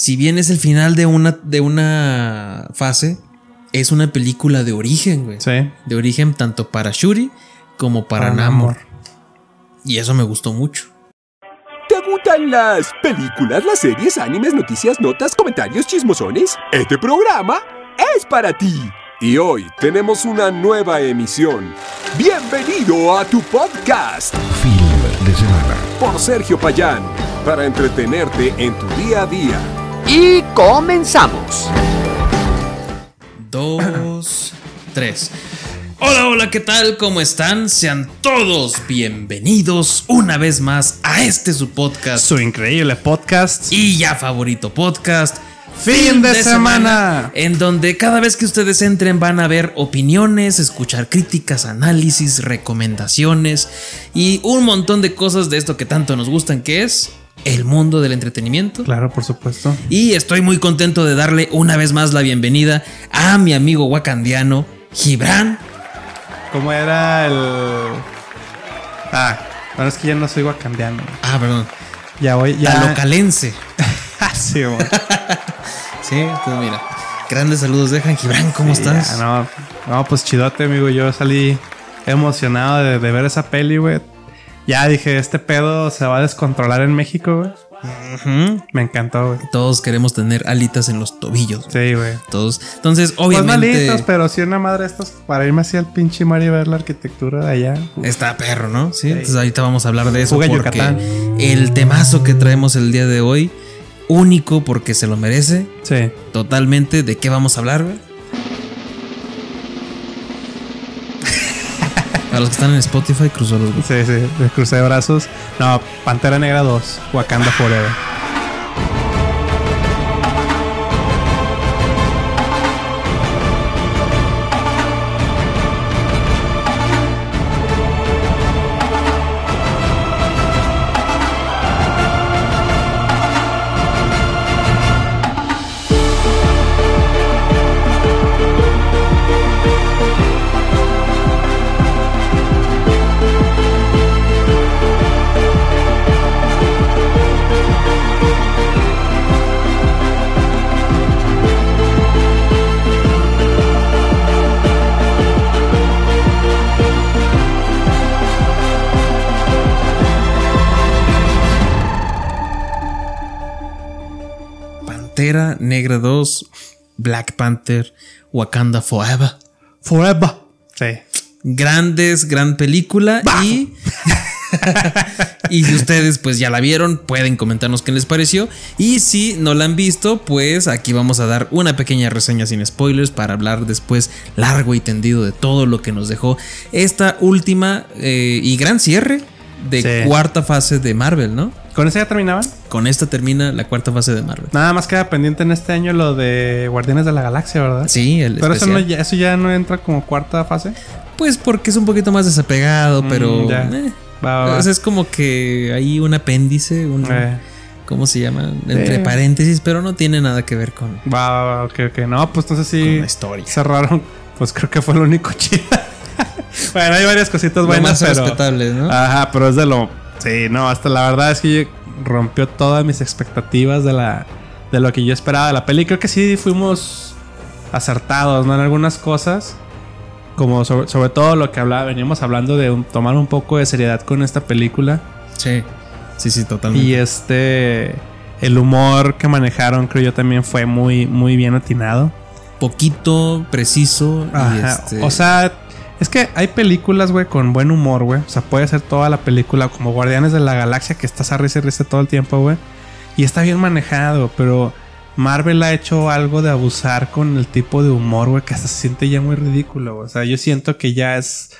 si bien es el final de una, de una fase, es una película de origen, güey. Sí. De origen tanto para Shuri como para, Para Namor. Namor. Y eso me gustó mucho. ¿Te gustan las películas, las series, animes, noticias, notas, comentarios, chismosones? Este programa es para ti. Y hoy tenemos una nueva emisión. Bienvenido a tu podcast Film de semana. por Sergio Payán, para entretenerte en tu día a día. Y comenzamos. Dos, tres. Hola, hola, ¿qué tal? ¿Cómo están? Sean todos bienvenidos una vez más a este su podcast Su increíble podcast. y ya favorito podcast. Fin de semana. En donde cada vez que ustedes entren van a ver opiniones, escuchar críticas, análisis, recomendaciones y un montón de cosas de esto que tanto nos gustan, que es el mundo del entretenimiento. Claro, por supuesto. Y estoy muy contento de darle una vez más la bienvenida a mi amigo wakandiano, Gibran. ¿Cómo era el. Ah, bueno, es que ya no soy wakandiano. Ah, perdón. Ya voy, ya. La localense. Ah, sí. Sí, pues mira. Grandes saludos, dejan. Gibran, ¿cómo Sí, estás? ya, no, no, pues chidote, amigo. Yo salí emocionado de, de ver esa peli, güey. Ya dije, este pedo se va a descontrolar en México, güey. Me encantó, güey. Todos queremos tener alitas en los tobillos. Sí, güey. Todos. Entonces, Pues obviamente. malitos, pero si una madre estos para irme así al pinche mar y ver la arquitectura de allá. Está perro, ¿no? Sí. Entonces ahorita vamos a hablar de eso. Fuga porque Yucatán. el temazo que traemos el día de hoy, único porque se lo merece. Sí. Totalmente. ¿De qué vamos a hablar, güey? Los que están en Spotify, cruzó los Sí, sí, de crucé de brazos. No, Pantera Negra 2, Wakanda Forever. Negra 2, Black Panther, Wakanda Forever. Forever. Sí. Grandes, gran película y... y si ustedes pues ya la vieron, pueden comentarnos qué les pareció. Y si no la han visto, pues aquí vamos a dar una pequeña reseña sin spoilers para hablar después largo y tendido de todo lo que nos dejó esta última eh, y gran cierre de Sí. cuarta fase de Marvel, ¿no? ¿Con ese ya terminaban? Con esta termina la cuarta fase de Marvel. Nada más queda pendiente en este año lo de Guardianes de la Galaxia, ¿verdad? Sí, el Pero eso, no, eso ya no entra como cuarta fase. Pues porque es un poquito más desapegado, pero Mm, ya. eh, Va, va, es como que hay un apéndice, un Eh, ¿cómo se llama? Entre paréntesis, pero no tiene nada que ver con, va, va, va, ok, ok. No, pues entonces con sí. la historia. Cerraron. Pues creo que fue lo único chido. bueno, hay varias cositas Lo buenas, más pero. respetable, ¿no? Ajá, pero es de lo. Sí, no, hasta la verdad es que rompió todas mis expectativas de la. De lo que yo esperaba de la peli. Creo que sí fuimos acertados, ¿no? En algunas cosas. Como sobre, sobre todo lo que hablaba, veníamos hablando de un- tomar un poco de seriedad con esta película. Sí. Sí, sí, totalmente. Y este. El humor que manejaron, creo yo, también fue muy, muy bien atinado. Poquito, preciso. y Ajá. este- O sea, es que hay películas, güey, con buen humor, güey. O sea, puede ser toda la película como Guardianes de la Galaxia, que estás a risa y risa todo el tiempo, güey. Y está bien manejado, pero Marvel ha hecho algo de abusar con el tipo de humor, güey, que hasta se siente ya muy ridículo, güey. O sea, yo siento que ya es,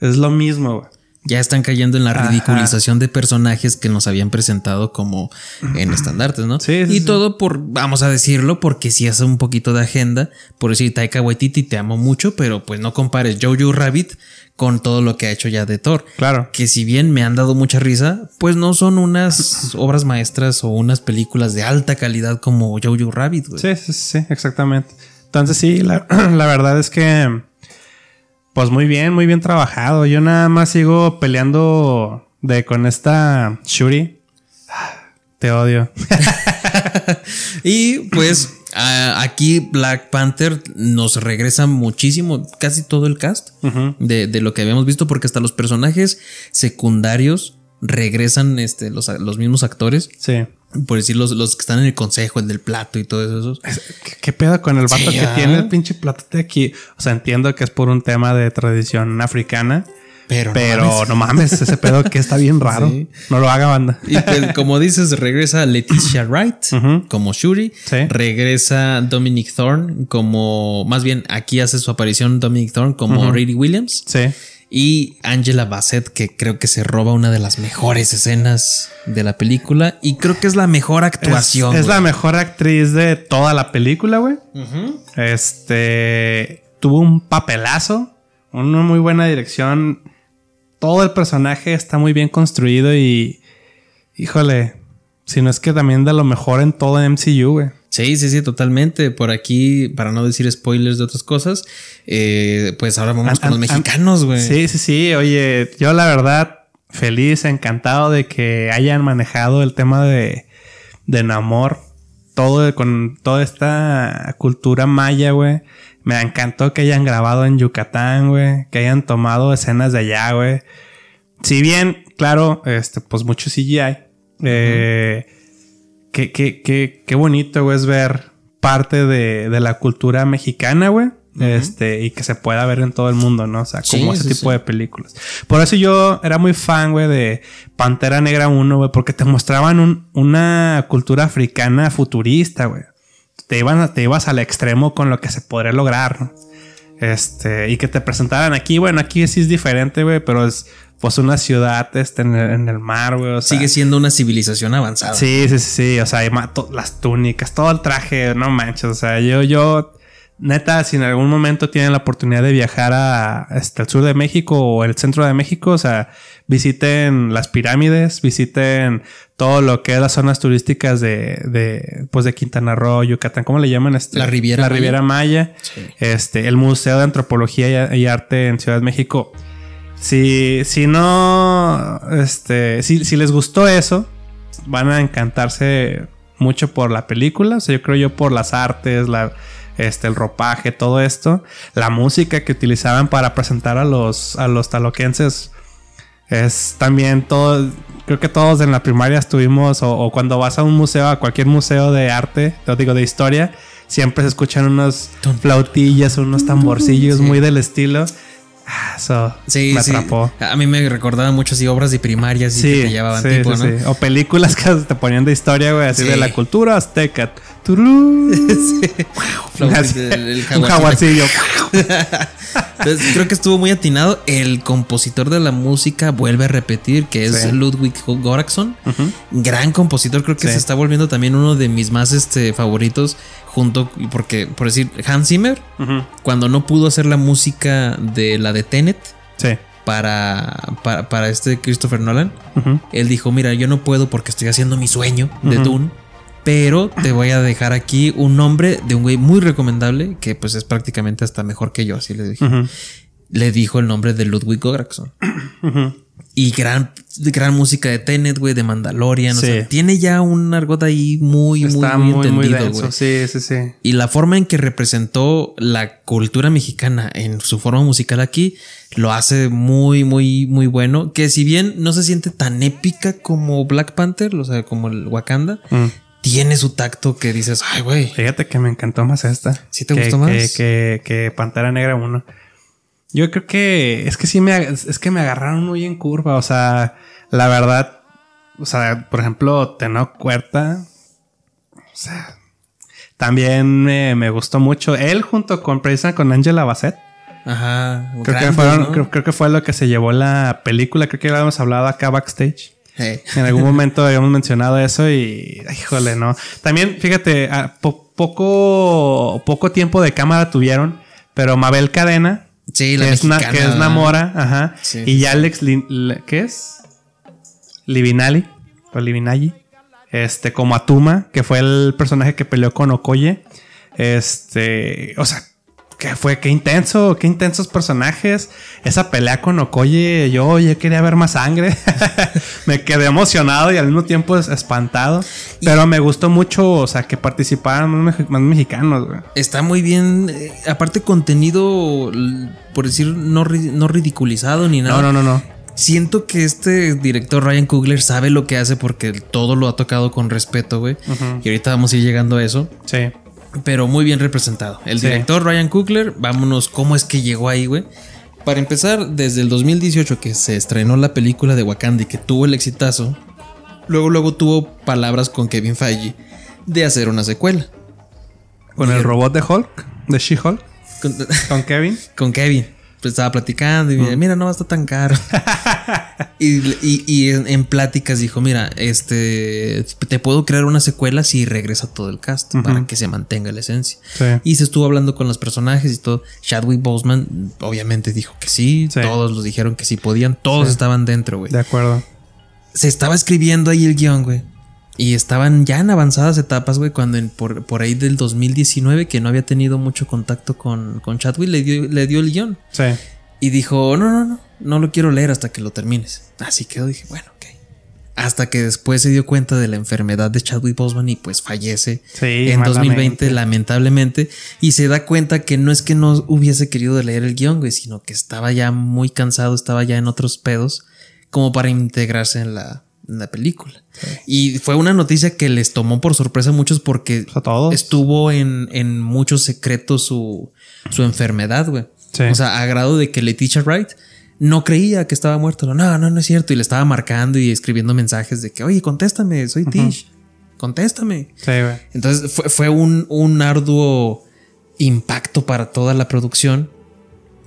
es lo mismo, güey. Ya están cayendo en la Ajá. ridiculización de personajes que nos habían presentado como en estandartes, ¿no? Sí, sí, y sí. todo por, vamos a decirlo, porque si hace un poquito de agenda. Por decir, Taika Waititi, te amo mucho, pero pues no compares Jojo Rabbit con todo lo que ha hecho ya de Thor. Claro. Que si bien me han dado mucha risa, pues no son unas obras maestras o unas películas de alta calidad como Jojo Rabbit, güey. Sí, sí, sí, exactamente. Entonces sí, la, la verdad es que, pues muy bien, muy bien trabajado. Yo nada más sigo peleando de con esta Shuri. Te odio. y pues a- aquí Black Panther nos regresa muchísimo, casi todo el cast de, de lo que habíamos visto, porque hasta los personajes secundarios regresan este, los, los mismos actores. Sí. Por decir, los, los que están en el consejo, el del plato y todo eso. ¿Qué, qué pedo con el vato Sí, que ¿ah? tiene el pinche platote aquí? O sea, entiendo que es por un tema de tradición africana. Pero, no Pero mames. no mames, ese pedo que está bien raro. Sí. No lo haga banda. Y pues, como dices, regresa Leticia Wright como Shuri. Sí. Regresa Dominic Thorne como. Más bien, aquí hace su aparición Dominic Thorne como Riri Williams. Sí. Y Angela Bassett, que creo que se roba una de las mejores escenas de la película. Y creo que es la mejor actuación. Es, la mejor actriz de toda la película, güey. Este tuvo un papelazo, una muy buena dirección. Todo el personaje está muy bien construido y híjole, si no es que también de lo mejor en todo MCU, güey. Sí, sí, sí, totalmente. Por aquí, para no decir spoilers de otras cosas, eh, pues ahora vamos An- con los an- mexicanos, güey. Sí, sí, sí. Oye, yo la verdad, feliz, encantado de que hayan manejado el tema de, de Namor. Todo con toda esta cultura maya, güey. Me encantó que hayan grabado en Yucatán, güey. Que hayan tomado escenas de allá, güey. Si bien, claro, este, pues mucho CGI. Eh, qué, qué, qué, qué bonito, güey, es ver parte de, de la cultura mexicana, güey. Este, y que se pueda ver en todo el mundo, ¿no? O sea, como Sí, ese sí, tipo sí. de películas. Por eso yo era muy fan, güey, de Pantera Negra 1, güey, porque te mostraban un- una cultura africana futurista, güey. Te, iban te ibas al extremo con lo que se podría lograr, ¿no? Este, y que te presentaran aquí, bueno, aquí sí es diferente, güey, pero es pues una ciudad este, en, el, en el mar, güey. o sea, Sigue siendo una civilización avanzada. Sí, sí, sí, sí. O sea, las túnicas, todo el traje, no manches. O sea, yo, yo, neta, si en algún momento tienen la oportunidad de viajar a, este, al sur de México o el centro de México, o sea, visiten las pirámides, visiten todo lo que es las zonas turísticas de, de, pues de Quintana Roo, Yucatán, ¿cómo le llaman? Este, La Riviera La Maya. Riviera Maya. Sí. Este, el Museo de Antropología y, y Arte en Ciudad de México. Si, si no, este, si, si les gustó eso, van a encantarse mucho por la película. O sea, yo creo yo por las artes, la, este, el ropaje, todo esto. La música que utilizaban para presentar a los, a los taloquenses. Es también todo. Creo que todos en la primaria estuvimos, o, o cuando vas a un museo, a cualquier museo de arte, lo digo de historia, siempre se escuchan unos Tum. flautillas, unos tamborcillos Sí. muy del estilo. Ah, Eso Sí, me sí. atrapó. A mí me recordaba mucho así obras de primaria así que te llevaban sí, tipo, sí, ¿no? sí. O películas que te ponían de historia, güey, así Sí. de la cultura azteca. Turú. Flauta, Así, el- el un jaguarcillo. Entonces, creo que estuvo muy atinado. El compositor de la música vuelve a repetir que es Sí. Ludwig Göransson. Gran compositor, creo que Sí. se está volviendo también uno de mis más este, favoritos. Junto, porque, por decir, Hans Zimmer, cuando no pudo hacer la música de la de Tenet Sí. para, para, para este Christopher Nolan, él dijo: Mira, yo no puedo porque estoy haciendo mi sueño de Dune. Pero te voy a dejar aquí un nombre de un güey muy recomendable que pues es prácticamente hasta mejor que yo, así le dije. Ujú. Le dijo el nombre de Ludwig Göransson. Ujú. Y gran, gran música de Tenet, güey, de Mandalorian. O Sí. sea, tiene ya un argot ahí muy, muy, Está muy, muy, muy entendido, denso. güey. Sí, sí, sí. Y la forma en que representó la cultura mexicana en su forma musical aquí lo hace muy, muy, muy bueno. Que si bien no se siente tan épica como Black Panther, o sea, como el Wakanda, Mm. Tiene su tacto que dices, ay, güey. Fíjate que me encantó más esta. ¿Sí te que, gustó que- más? Que, que Pantera Negra 1. Yo creo que es que sí me es que me agarraron muy en curva. O sea, la verdad, o sea, por ejemplo, Tenoch Huerta. O sea, también me, me gustó mucho. Él junto con precisamente con Angela Bassett. Ajá. Creo que, fueron, ¿no? creo, creo que fue lo que se llevó la película. Creo que ya habíamos hablado acá backstage. Hey. En algún momento habíamos mencionado eso y híjole, no. También, fíjate, a po- poco, poco tiempo de cámara tuvieron, pero Mabel Cadena, Sí, la que, es, na- que es. Namora, ajá, Sí, y Alex, Lin- ¿qué es? Livinali, o Livinalli, este, como Atuma, que fue el personaje que peleó con Okoye, este, o sea, que fue, qué intenso, qué intensos personajes. Esa pelea con Okoye, yo, yo quería ver más sangre. me quedé emocionado y al mismo tiempo es- espantado. Pero me gustó mucho, o sea, que participaran más, mex- más mexicanos, güey. Está muy bien. eh, aparte, contenido, por decir, no, no ridiculizado ni nada. No, no, no, no. Siento que este director Ryan Coogler sabe lo que hace porque todo lo ha tocado con respeto, güey. Y ahorita vamos a ir llegando a eso. Sí. Pero muy bien representado. El Sí. director Ryan Coogler, vámonos, ¿cómo es que llegó ahí, güey? Para empezar, desde el 2018 que se estrenó la película de Wakanda y que tuvo el exitazo, luego luego tuvo palabras con Kevin Feige de hacer una secuela. Con el robot de Hulk, de She-Hulk, Con, con Kevin. con Kevin. Pues estaba platicando y mira, mira, no va a estar tan caro. y y- y en, en pláticas dijo, mira, este, te puedo crear una secuela si regresa todo el cast para que se mantenga la esencia. Sí. Y se estuvo hablando con los personajes y todo. Chadwick Boseman obviamente dijo que sí, Sí. todos los dijeron que sí podían, todos estaban dentro, güey. De acuerdo. Se estaba escribiendo ahí el guion, güey. Y estaban ya en avanzadas etapas, güey, cuando en- por, por ahí del 2019, que no había tenido mucho contacto con, con Chadwick, le dio, le dio el guion. Sí. Y dijo, no, no, no, no lo quiero leer hasta que lo termines. Así quedó, dije, bueno, ok. Hasta que después se dio cuenta de la enfermedad de Chadwick Boseman y pues fallece Sí, en malamente. 2020, lamentablemente. Y se da cuenta que no es que no hubiese querido leer el guion, güey, sino que estaba ya muy cansado, estaba ya en otros pedos, como para integrarse en la, la película. Y fue una noticia que les tomó por sorpresa a muchos porque a todos. estuvo en, en muchos secretos su, su enfermedad, güey. Sí. O sea, a grado de que Leticia Wright no creía que estaba muerto. No, no, no es cierto. Y le estaba marcando y escribiendo mensajes de que, oye, contéstame, soy Tish. Contéstame. Sí, güey. Entonces fue, fue un, un arduo impacto para toda la producción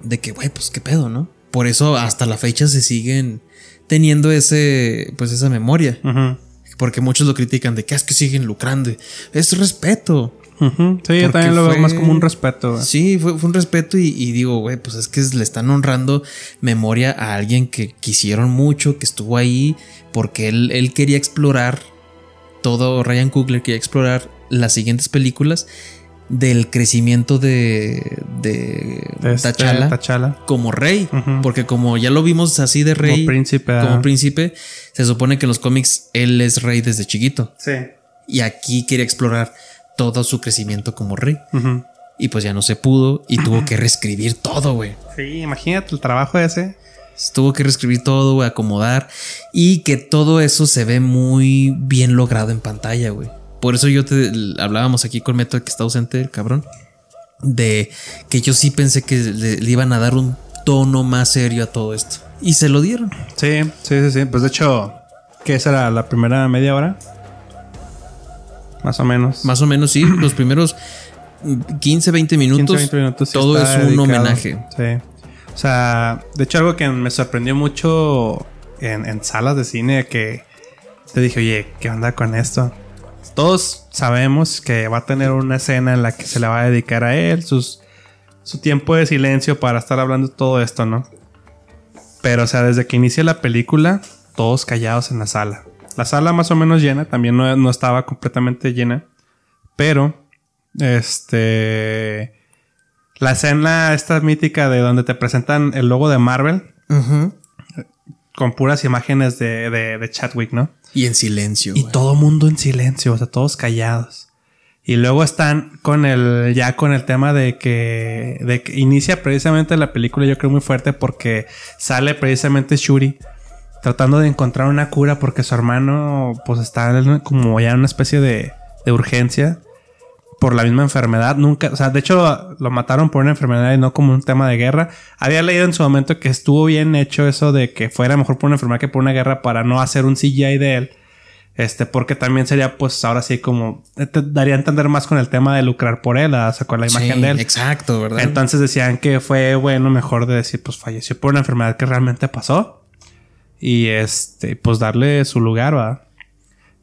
de que, güey, pues qué pedo, ¿no? Por eso hasta la fecha se siguen teniendo ese, pues esa memoria. Porque muchos lo critican de que es que siguen lucrando. Es respeto. Sí, yo también lo veo más como un respeto. Sí, fue, fue un respeto y, y digo, güey, pues es que le están honrando memoria a alguien que quisieron mucho, que estuvo ahí, porque él, él quería explorar todo, Ryan Coogler quería explorar las siguientes películas del crecimiento de, de De este, como rey, porque como ya lo vimos así de rey, Como príncipe. como ah. príncipe, se supone que en los cómics él es rey desde chiquito Sí. y aquí quería explorar todo su crecimiento como rey. Y pues ya no se pudo y tuvo que reescribir todo, güey. Sí, imagínate el trabajo ese. Tuvo que reescribir todo, güey, acomodar. Y que todo eso se ve muy bien logrado en pantalla, güey. Por eso yo te hablábamos aquí con Meto que está ausente el cabrón. De que yo sí pensé que le, le iban a dar un tono más serio a todo esto. Y se lo dieron. Sí, sí, sí, sí. Pues de hecho, ¿qué esa era la primera media hora? Más o menos. Más o menos, sí. los primeros 15, 20 minutos. 15, 20 minutos. sí todo es un dedicado. homenaje. Sí. O sea, de hecho, algo que me sorprendió mucho en, en salas de cine que te dije, oye, ¿qué onda con esto? Todos sabemos que va a tener una escena en la que se le va a dedicar a él, sus, su tiempo de silencio para estar hablando de todo esto, ¿no? Pero, o sea, desde que inicia la película, todos callados en la sala. La sala más o menos llena, también no, no estaba completamente llena, pero, este... La escena esta mítica de donde te presentan el logo de Marvel con puras imágenes de, de, de Chadwick, ¿no? Y en silencio. Y güey. todo mundo en silencio, o sea, todos callados. Y luego están con el, ya con el tema de que, de que inicia precisamente la película, yo creo muy fuerte porque sale precisamente Shuri tratando de encontrar una cura porque su hermano pues está como ya en una especie de, de urgencia por la misma enfermedad. Nunca, o sea, de hecho lo mataron por una enfermedad y no como un tema de guerra. Había leído en su momento que estuvo bien hecho eso de que fuera mejor por una enfermedad que por una guerra para no hacer un CGI de él. Este, porque también sería, pues, ahora sí como te daría a entender más con el tema de lucrar por él, o sea, con la imagen Sí, de él. Exacto, ¿verdad? Entonces decían que fue bueno, mejor de decir, pues falleció por una enfermedad que realmente pasó. Y este, pues darle su lugar, ¿va?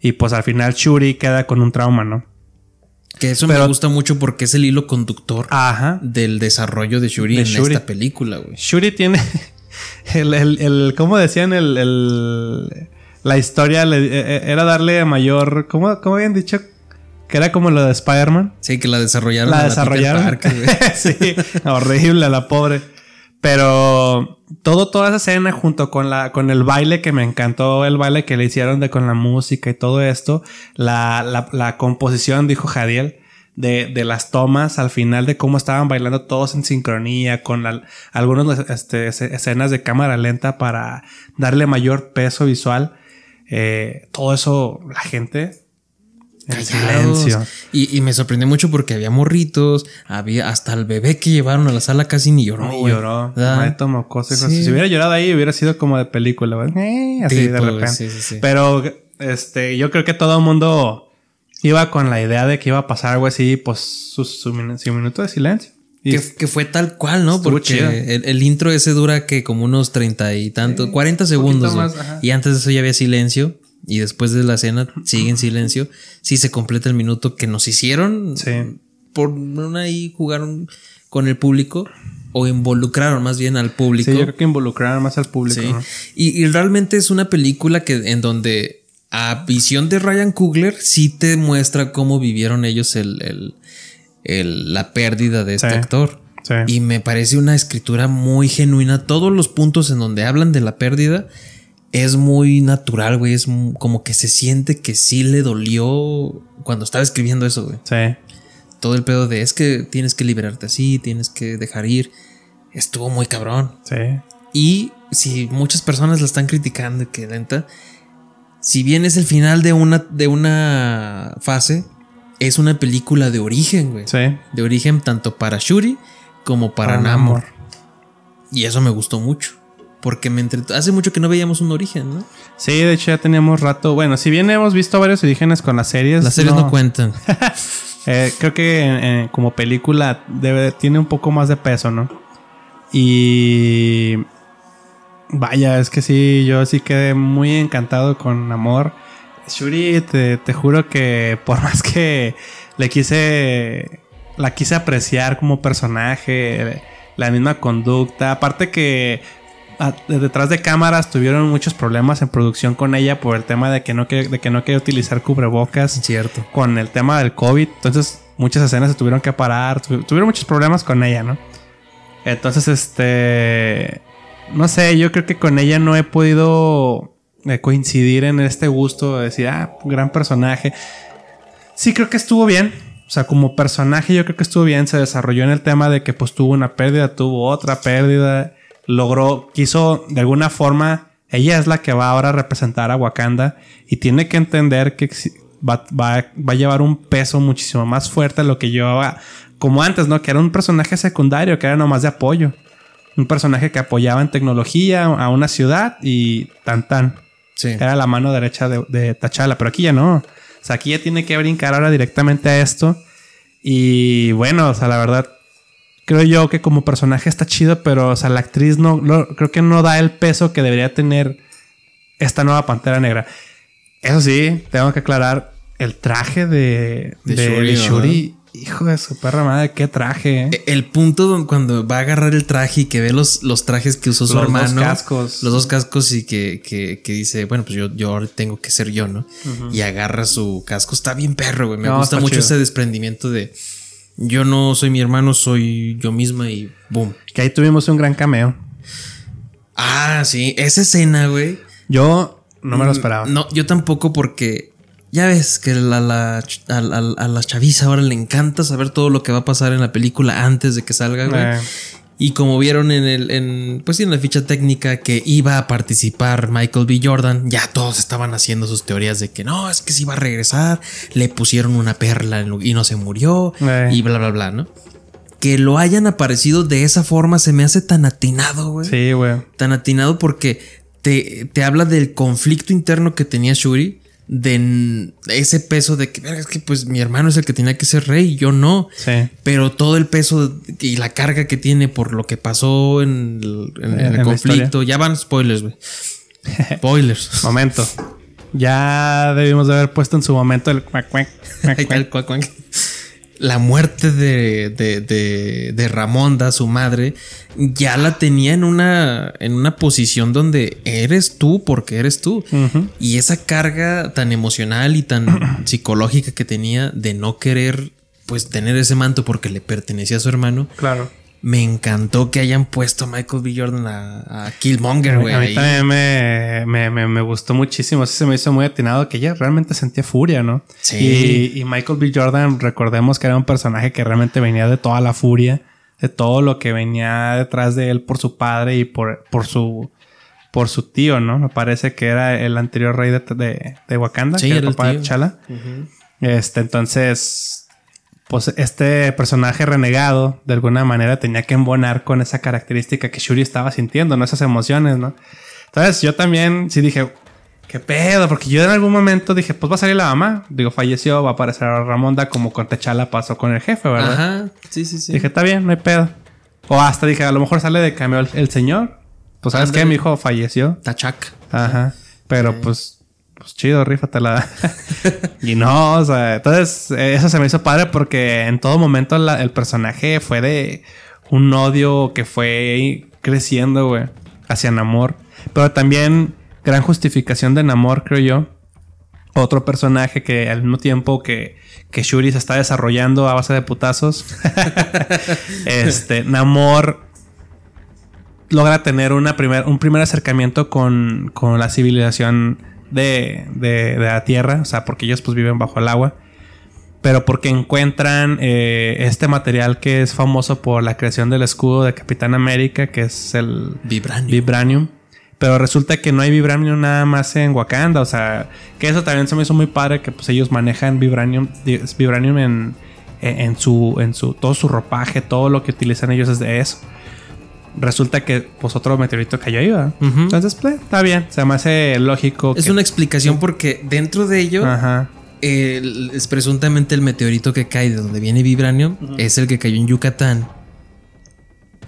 Y pues al final Shuri queda con un trauma, ¿no? Que eso pero- me gusta mucho porque es el hilo conductor Ajá. del desarrollo de Shuri De en Shuri. esta película, güey. Shuri tiene el, el, el ¿cómo decían? El, el- la historia le- eh, era darle mayor, ¿cómo, cómo habían dicho? Que era como lo de Spider-Man. Sí, que la desarrollaron. La desarrollaron. Parker, güey. sí, horrible, la pobre. Pero todo, toda esa escena junto con la, con el baile que me encantó, el baile que le hicieron de con la música y todo esto, la, la, la composición, dijo Jadiel, de, de las tomas al final de cómo estaban bailando todos en sincronía, con la- algunas este, es- escenas de cámara lenta para darle mayor peso visual. Eh, todo eso, la gente en Callados. silencio. Y, y me sorprendió mucho porque había morritos, había hasta el bebé que llevaron a la sala casi ni lloró. No, güey. lloró. Ay, tomó cosas. Sí. Si hubiera llorado ahí, hubiera sido como de película. Eh, así Tipo, de repente. sí, sí, sí. Pero este, yo creo que todo el mundo iba con la idea de que iba a pasar algo así, pues su, su minu- su minuto de silencio. Que, que fue tal cual, ¿no? Porque el, el intro ese dura que como unos treinta y tantos, 40 segundos. más, y antes de eso ya había silencio. Y después de la escena sigue en silencio. Sí se completa el minuto que nos hicieron. Sí. Por una ahí jugaron con el público. O involucraron más bien al público. sí, yo creo que involucraron más al público. Sí. ¿no? Y, y realmente es una película que en donde a visión de Ryan Coogler sí te muestra cómo vivieron ellos el, el- el- la pérdida de este actor. Y me parece una escritura muy genuina. Todos los puntos en donde hablan de la pérdida es muy natural, güey. Es como que se siente que sí le dolió cuando estaba escribiendo eso, güey. Sí. Todo el pedo de es que tienes que liberarte así, tienes que dejar ir. Estuvo muy cabrón. Sí. Y si muchas personas la están criticando que lenta, si bien es el final de una, de una fase, es una película de origen, güey. Sí. De origen tanto para Shuri como para, Para Namor. Namor. Y eso me gustó mucho. Porque me entre... hace mucho que no veíamos un origen, ¿no? Sí, de hecho ya teníamos rato. Bueno, si bien hemos visto varios orígenes con las series. Las series no, cuentan. Eh, creo que eh, eh, como película debe, tiene un poco más de peso, ¿no? Y vaya, es que sí, yo sí quedé muy encantado con Amor. Shuri, te, te juro que por más que le quise, la quise apreciar como personaje, la misma conducta, aparte que a- detrás de cámaras tuvieron muchos problemas en producción con ella por el tema de que no, que- de que no quería utilizar cubrebocas Cierto. con el tema del COVID. Entonces, muchas escenas se tuvieron que parar. tu- tuvieron muchos problemas con ella, ¿no? Entonces, este. No sé, yo creo que con ella no he podido eh, coincidir en este gusto de decir, ah, gran personaje. Sí, creo que estuvo bien. O sea, como personaje, yo creo que estuvo bien. Se desarrolló en el tema de que, pues, tuvo una pérdida, tuvo otra pérdida. Logró, quiso de alguna forma. Ella es la que va ahora a representar a Wakanda y tiene que entender que va, va- va a llevar un peso muchísimo más fuerte a lo que llevaba como antes, ¿no? Que era un personaje secundario, que era nomás de apoyo. Un personaje que apoyaba en tecnología a una ciudad y tan tan. Sí. Era la mano derecha de, de T'Challa, pero aquí ya no. O sea, aquí ya tiene que brincar ahora directamente a esto. Y bueno, o sea, la verdad, creo yo que como personaje está chido, pero, o sea, la actriz no, no- creo que no da el peso que debería tener esta nueva Pantera Negra. Eso sí, tengo que aclarar, el traje de, De de, Shuri, de Shuri, hijo de su perra madre, qué traje. ¿eh? El punto don- cuando va a agarrar el traje y que ve los, los trajes que usó su Los dos hermano. cascos. Los dos cascos y que, que, que dice, bueno, pues yo, yo tengo que ser yo, ¿no? Y agarra su casco. Está bien perro, güey. Me No, gusta mucho chido. ese desprendimiento de yo no soy mi hermano, soy yo misma y boom. Que ahí tuvimos un gran cameo. Ah, sí. Esa escena, güey. Yo no me lo esperaba. No, yo tampoco porque ya ves que la, la- a, a- a la chaviza ahora le encanta saber todo lo que va a pasar en la película antes de que salga, güey. Eh. Y como vieron en el, en, pues en la ficha técnica que iba a participar Michael B. Jordan, ya todos estaban haciendo sus teorías de que no, es que si va a regresar, le pusieron una perla y no se murió Eh. y bla, bla, bla, ¿no? Que lo hayan aparecido de esa forma se me hace tan atinado, güey Sí, güey. tan atinado porque te, te habla del conflicto interno que tenía Shuri, de ese peso de que, "Verga, es que pues mi hermano es el que tenía que ser rey, yo no. Sí. Pero todo el peso y la carga que tiene por lo que pasó en el, en- en En el la conflicto, ya van spoilers, güey. Spoilers. Momento. Ya debimos de haber puesto en su momento el cuac, cuac, cuac, cuac. La muerte de, de, de, de Ramonda, su madre, ya la tenía en una, en una posición donde eres tú porque eres tú. Y esa carga tan emocional y tan psicológica que tenía de no querer pues tener ese manto porque le pertenecía a su hermano. Claro. Me encantó que hayan puesto a Michael B. Jordan a, a Killmonger, güey. A mí también me, me, me, me gustó muchísimo. Así se me hizo muy atinado que ella realmente sentía furia, ¿no? Sí. Y, y Michael B. Jordan, recordemos que era un personaje que realmente venía de toda la furia, de todo lo que venía detrás de él por su padre y por, por su por su tío, ¿no? Me parece que era el anterior rey de, de, de Wakanda, Sí, que era el papá de tío. T'Challa. Este, entonces, pues este personaje renegado, de alguna manera, tenía que embonar con esa característica que Shuri estaba sintiendo, ¿no? Esas emociones, ¿no? Entonces, yo también sí dije, ¿qué pedo? Porque yo en algún momento dije, pues va a salir la mamá. Digo, falleció, va a aparecer Ramonda como con Techala pasó con el jefe, ¿verdad? Ajá, sí, sí, sí. Dije, está bien, no hay pedo. O hasta dije, a lo mejor sale de cameo el, el señor. Pues, ¿sabes qué? Ándale. Mi hijo falleció. Tachak. Ajá. Pero pues, pues chido, rífatela. y no, o sea, entonces eh, eso se me hizo padre porque en todo momento el personaje fue de un odio que fue creciendo, güey, hacia Namor. Pero también gran justificación de Namor, creo yo. Otro personaje que al mismo tiempo que, que Shuri se está desarrollando a base de putazos. este, Namor logra tener una primer, un primer acercamiento con, con la civilización de, de- de la Tierra, o sea, porque ellos pues viven bajo el agua, pero porque encuentran eh, este material que es famoso por la creación del escudo de Capitán América, que es el Vibranium. Vibranium. Pero resulta que no hay Vibranium nada más en Wakanda. O sea, que eso también se me hizo muy padre que pues ellos manejan Vibranium, Vibranium en, en, en su, en su, todo su ropaje, todo lo que utilizan ellos es de eso. Resulta que pues otro meteorito cayó ahí, ¿verdad? Ujú. Entonces, pues, está bien. Se me hace lógico. Es que- una explicación porque dentro de ello Ajá. el- es presuntamente el meteorito que cae de donde viene Vibranium es el que cayó en Yucatán.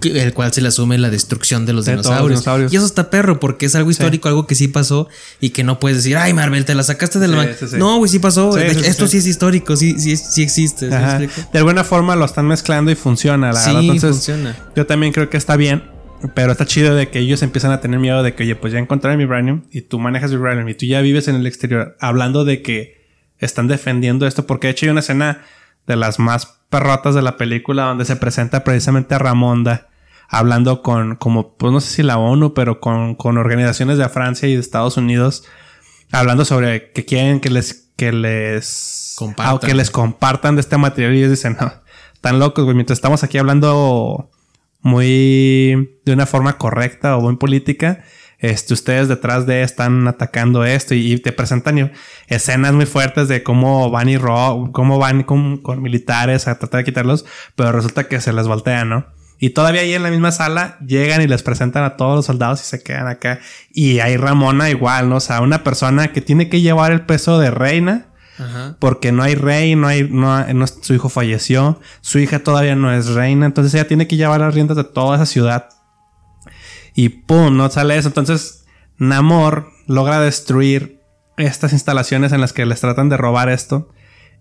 El cual se le asume la destrucción de los De dinosaurios. dinosaurios. Y eso está perro porque es algo histórico, algo que sí pasó y que no puedes decir, ay Marvel, te la sacaste de la Sí, manga". sí, sí. No, güey, sí pasó. De esto sí. es histórico, sí, sí, sí existe. De alguna forma lo están mezclando y funciona, la Sí, verdad. Entonces, funciona. yo también creo que está bien. Pero está chido de que ellos empiezan a tener miedo de que, oye, pues ya encontraron Vibranium y tú manejas Vibranium y tú ya vives en el exterior hablando de que están defendiendo esto. Porque de hecho hay una escena de las más perrotas de la película donde se presenta precisamente a Ramonda hablando con, como, pues no sé si la ONU, pero con, con organizaciones de Francia y de Estados Unidos hablando sobre que quieren que les, que les, Compartan. ah, que les compartan de este material y ellos dicen, no, tan locos, güey, mientras estamos aquí hablando muy de una forma correcta o muy política. Este, ustedes detrás de están atacando esto y, y te presentan escenas muy fuertes de cómo van y ro cómo van con, con militares a tratar de quitarlos, pero resulta que se les voltea, ¿no? Y todavía ahí en la misma sala llegan y les presentan a todos los soldados y se quedan acá. Y ahí Ramona igual, ¿no? O sea, una persona que tiene que llevar el peso de reina Ajá. porque no hay rey, no hay, no, no- su hijo falleció, su hija todavía no es reina, entonces ella tiene que llevar las riendas de toda esa ciudad. Y pum, no sale eso. Entonces, Namor logra destruir estas instalaciones en las que les tratan de robar esto.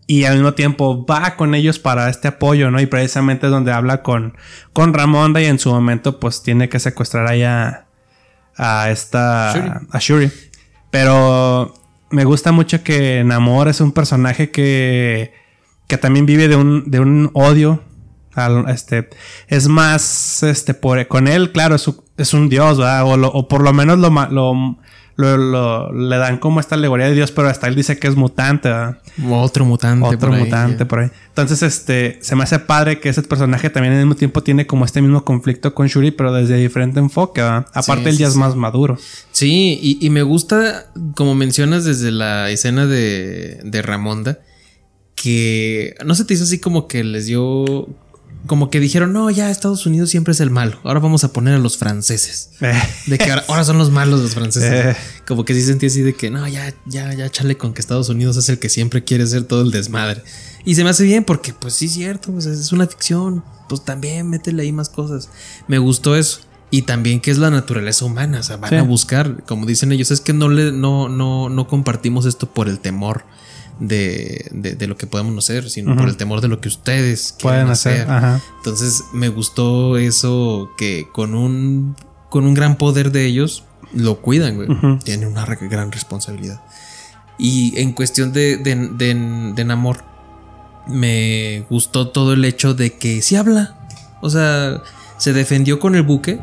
Y al mismo tiempo va con ellos para este apoyo, ¿no? Y precisamente es donde habla con, con Ramonda y en su momento pues tiene que secuestrar ahí a, a esta... Shuri. A Shuri. Pero me gusta mucho que Namor es un personaje que, que también vive de un, de un odio. Al- este, es más, este, por, con él, claro, es, un- es un dios, ¿verdad? O, lo- o por lo menos lo, lo, lo- le dan como esta alegoría de dios, pero hasta él dice que es mutante, ¿verdad? Otro mutante. Otro por ahí, mutante por ahí. Entonces, este, se me hace padre que ese personaje también al mismo tiempo tiene como este mismo conflicto con Shuri, pero desde diferente enfoque, ¿verdad? Aparte, Sí, él ya sí, es sí. más maduro. Sí, y, y me gusta, como mencionas desde la escena de, de Ramonda, que no se te hizo así como que les dio, como que dijeron, no, ya Estados Unidos siempre es el malo, ahora vamos a poner a los franceses. De que ahora, ahora son los malos los franceses. Eh. Como que sí sentí así de que no, ya, ya, ya chale con que Estados Unidos es el que siempre quiere hacer todo el desmadre. Y se me hace bien porque, pues sí, es cierto, pues es una ficción. Pues también métele ahí más cosas. Me gustó eso. Y también que es la naturaleza humana. O sea, van Sí. a buscar, como dicen ellos, es que no le, no, no, no compartimos esto por el temor de, de, de lo que podemos hacer, sino por el temor de lo que ustedes Pueden hacer. hacer. Ajá. Entonces me gustó eso que con un, con un gran poder de ellos lo cuidan, güey. Tienen una re- gran responsabilidad. Y en cuestión de, de, de, de Namor, me gustó todo el hecho de que sí habla. O sea, se defendió con el buque,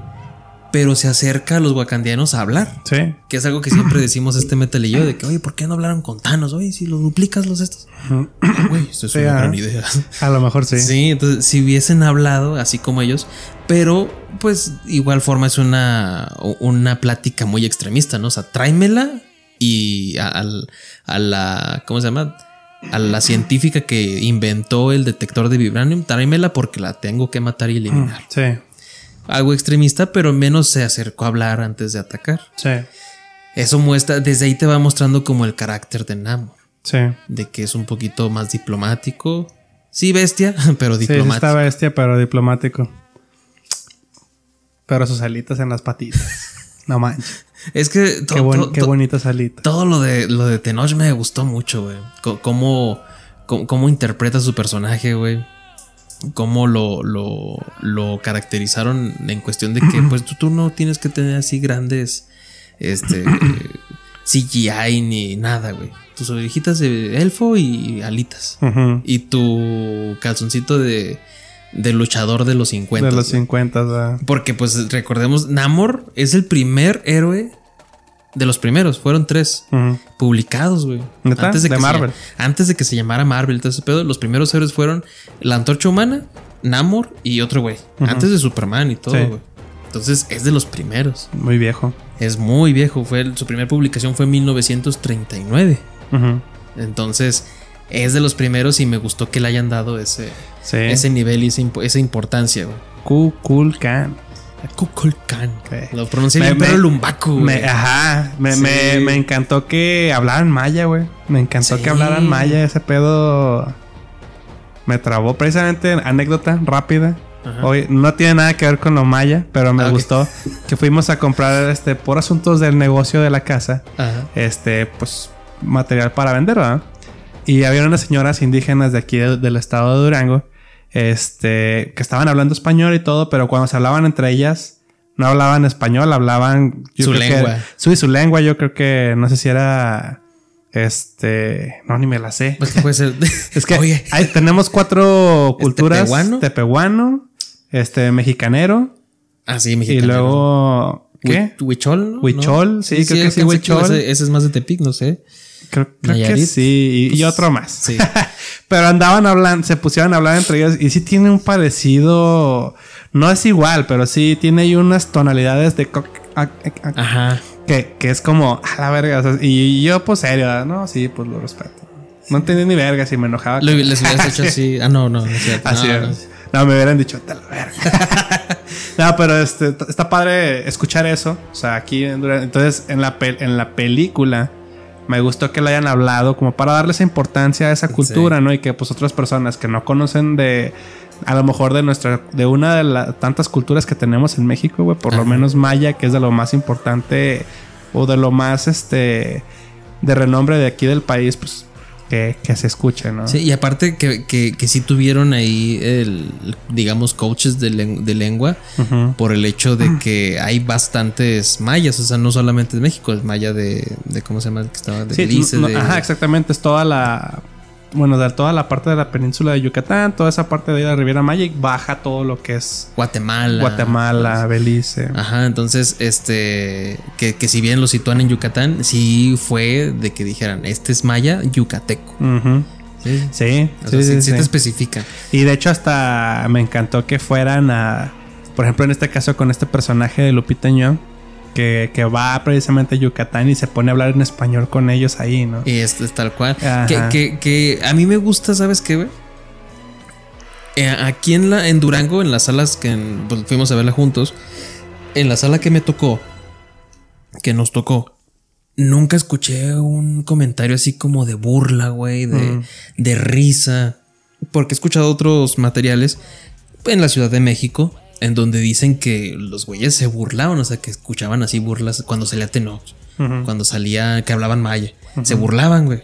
pero se acerca a los wakandianos a hablar. Sí. Que es algo que siempre decimos este metal y yo, de que, oye, ¿por qué no hablaron con Thanos? Oye, si lo duplicas los estos. Ah, Güey, esto es Sí, una ajá. gran idea. A lo mejor sí. Sí. entonces si hubiesen hablado así como ellos, pero pues igual forma es una, una plática muy extremista, ¿no? O sea, tráemela y a, al- a la, ¿cómo se llama? A la científica que inventó el detector de vibranium, tráemela porque la tengo que matar y eliminar. Sí. Algo extremista, pero menos se acercó a hablar antes de atacar. Sí. Eso muestra, desde ahí te va mostrando como el carácter de Namor, Sí. de que es un poquito más diplomático. Sí, bestia, pero Sí, sí diplomático. está bestia, pero diplomático. Pero sus alitas en las patitas. No manches. Es que Qué, buen- qué bonitas alitas. todo lo de lo de Tenoch me gustó mucho, güey. Cómo, cómo, cómo interpreta su personaje, güey. Cómo lo, lo, lo caracterizaron en cuestión de que, pues, tú, tú no tienes que tener así grandes este CGI ni nada, güey. Tus orejitas de elfo y alitas. Y tu calzoncito de, de luchador de los 50. De los güey. 50, ¿verdad? Porque, pues, recordemos, Namor es el primer héroe de los primeros. Fueron tres publicados, güey. Antes de, De que se Marvel. llam- antes de que se llamara Marvel, todo ese pedo, los primeros héroes fueron la Antorcha Humana, Namor y otro güey. Antes de Superman y todo, Sí. güey. Entonces es de los primeros. Muy viejo. Es muy viejo. Fue su primera publicación fue en 1939. Ujú. Entonces es de los primeros y me gustó que le hayan dado ese, Sí. ese nivel y esa, impo- esa importancia, güey. Kukulkan. Kukulkan. Lo pronuncié Me- bien, pero me-. Me, ajá, me, Sí. me, me encantó que hablaran maya, güey. Me encantó Sí. que hablaran maya. Ese pedo me trabó. Precisamente, anécdota rápida. Ajá. Hoy no tiene nada que ver con lo maya, pero me Ah, gustó que fuimos a comprar este por asuntos del negocio de la casa, Ajá. este pues material para vender, ¿verdad? Y había unas señoras indígenas de aquí de- del estado de Durango, este, que estaban hablando español y todo, pero cuando se hablaban entre ellas no hablaban español, hablaban Su lengua. sí, su lengua, yo creo que no sé si era este, no ni me la sé. Pues que puede ser. Es que Oye. hay- tenemos cuatro culturas. tepehuano? Tepehuano, este, mexicanero. Ah, sí, Y mexicano. luego. ¿Qué? Hui- Huichol. Huichol, ¿No? sí, creo que sí, Huichol. Ese, ese es más de Tepic, no sé. Creo, creo que sí. Y, y otro más. Sí. Pero andaban hablando, se pusieron a hablar entre ellos. Y sí tiene un parecido. No es igual, pero sí tiene ahí unas tonalidades de. Ajá. que, que es como. A la verga. o sea, y yo, pues serio. No, sí, pues lo respeto. No entendí ni verga si me enojaba. Lo- les hubieras hecho así. Ah, no, no, no es cierto. Así no, es. no. No, me hubieran dicho, te la verga. no, pero este, está padre escuchar eso. O sea, aquí Entonces, en la, pel- en la película, me gustó que lo hayan hablado como para darle esa importancia a esa cultura, ¿no? Y que pues otras personas que no conocen de. A lo mejor de nuestra. De una de las tantas culturas que tenemos en México, güey. Por lo menos Maya, que es de lo más importante. O de lo más este. De renombre de aquí del país, pues. Que, que se escuche, ¿no? Sí, y aparte que, que, que sí tuvieron ahí el, digamos, coaches de, len- de lengua por el hecho de que hay bastantes mayas, o sea, no solamente de México, es maya de, de ¿cómo se llama? Que estaba de Sí, Belice, no- de- Ajá, exactamente. Es toda la. Bueno, de toda la parte de la península de Yucatán, toda esa parte de la Riviera Maya y baja todo lo que es Guatemala. Guatemala, Belice. Ajá, entonces, este, que, que si bien lo sitúan en Yucatán, sí fue de que dijeran, este es maya yucateco. Sí, Sí, O sea, sí, sí- sí, sí te sí. especifican. Y de hecho, hasta me encantó que fueran a. Por ejemplo, en este caso, con este personaje de Lupita Nyong'o, que, que va precisamente a Yucatán y se pone a hablar en español con ellos ahí, ¿no? Y esto es tal cual. Que, que, que a mí me gusta, ¿sabes qué, güey? Eh, aquí en, la, en Durango, en las salas que en- pues, fuimos a verla juntos, en la sala que me tocó, que nos tocó, nunca escuché un comentario así como de burla, güey, de, Mm. de risa. Porque he escuchado otros materiales en la Ciudad de México, en donde dicen que los güeyes se burlaban, o sea, que escuchaban así burlas cuando salía Tenoch, Ujú. cuando salía, que hablaban maya. Se burlaban, güey.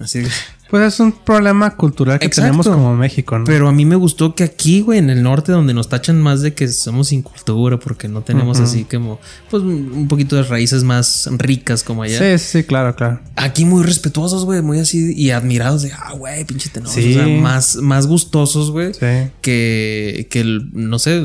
Así, Pues es un problema cultural que Exacto. tenemos como México, ¿no? Pero a mí me gustó que aquí, güey, en el norte, donde nos tachan más de que somos sin cultura, porque no tenemos así como, pues, un poquito de raíces más ricas como allá. Sí, sí, claro, claro. Aquí muy respetuosos, güey, muy así y admirados de, ah, güey, pinche tenor. Sí. O sea, más, más gustosos, güey, Sí. que, que el, no sé,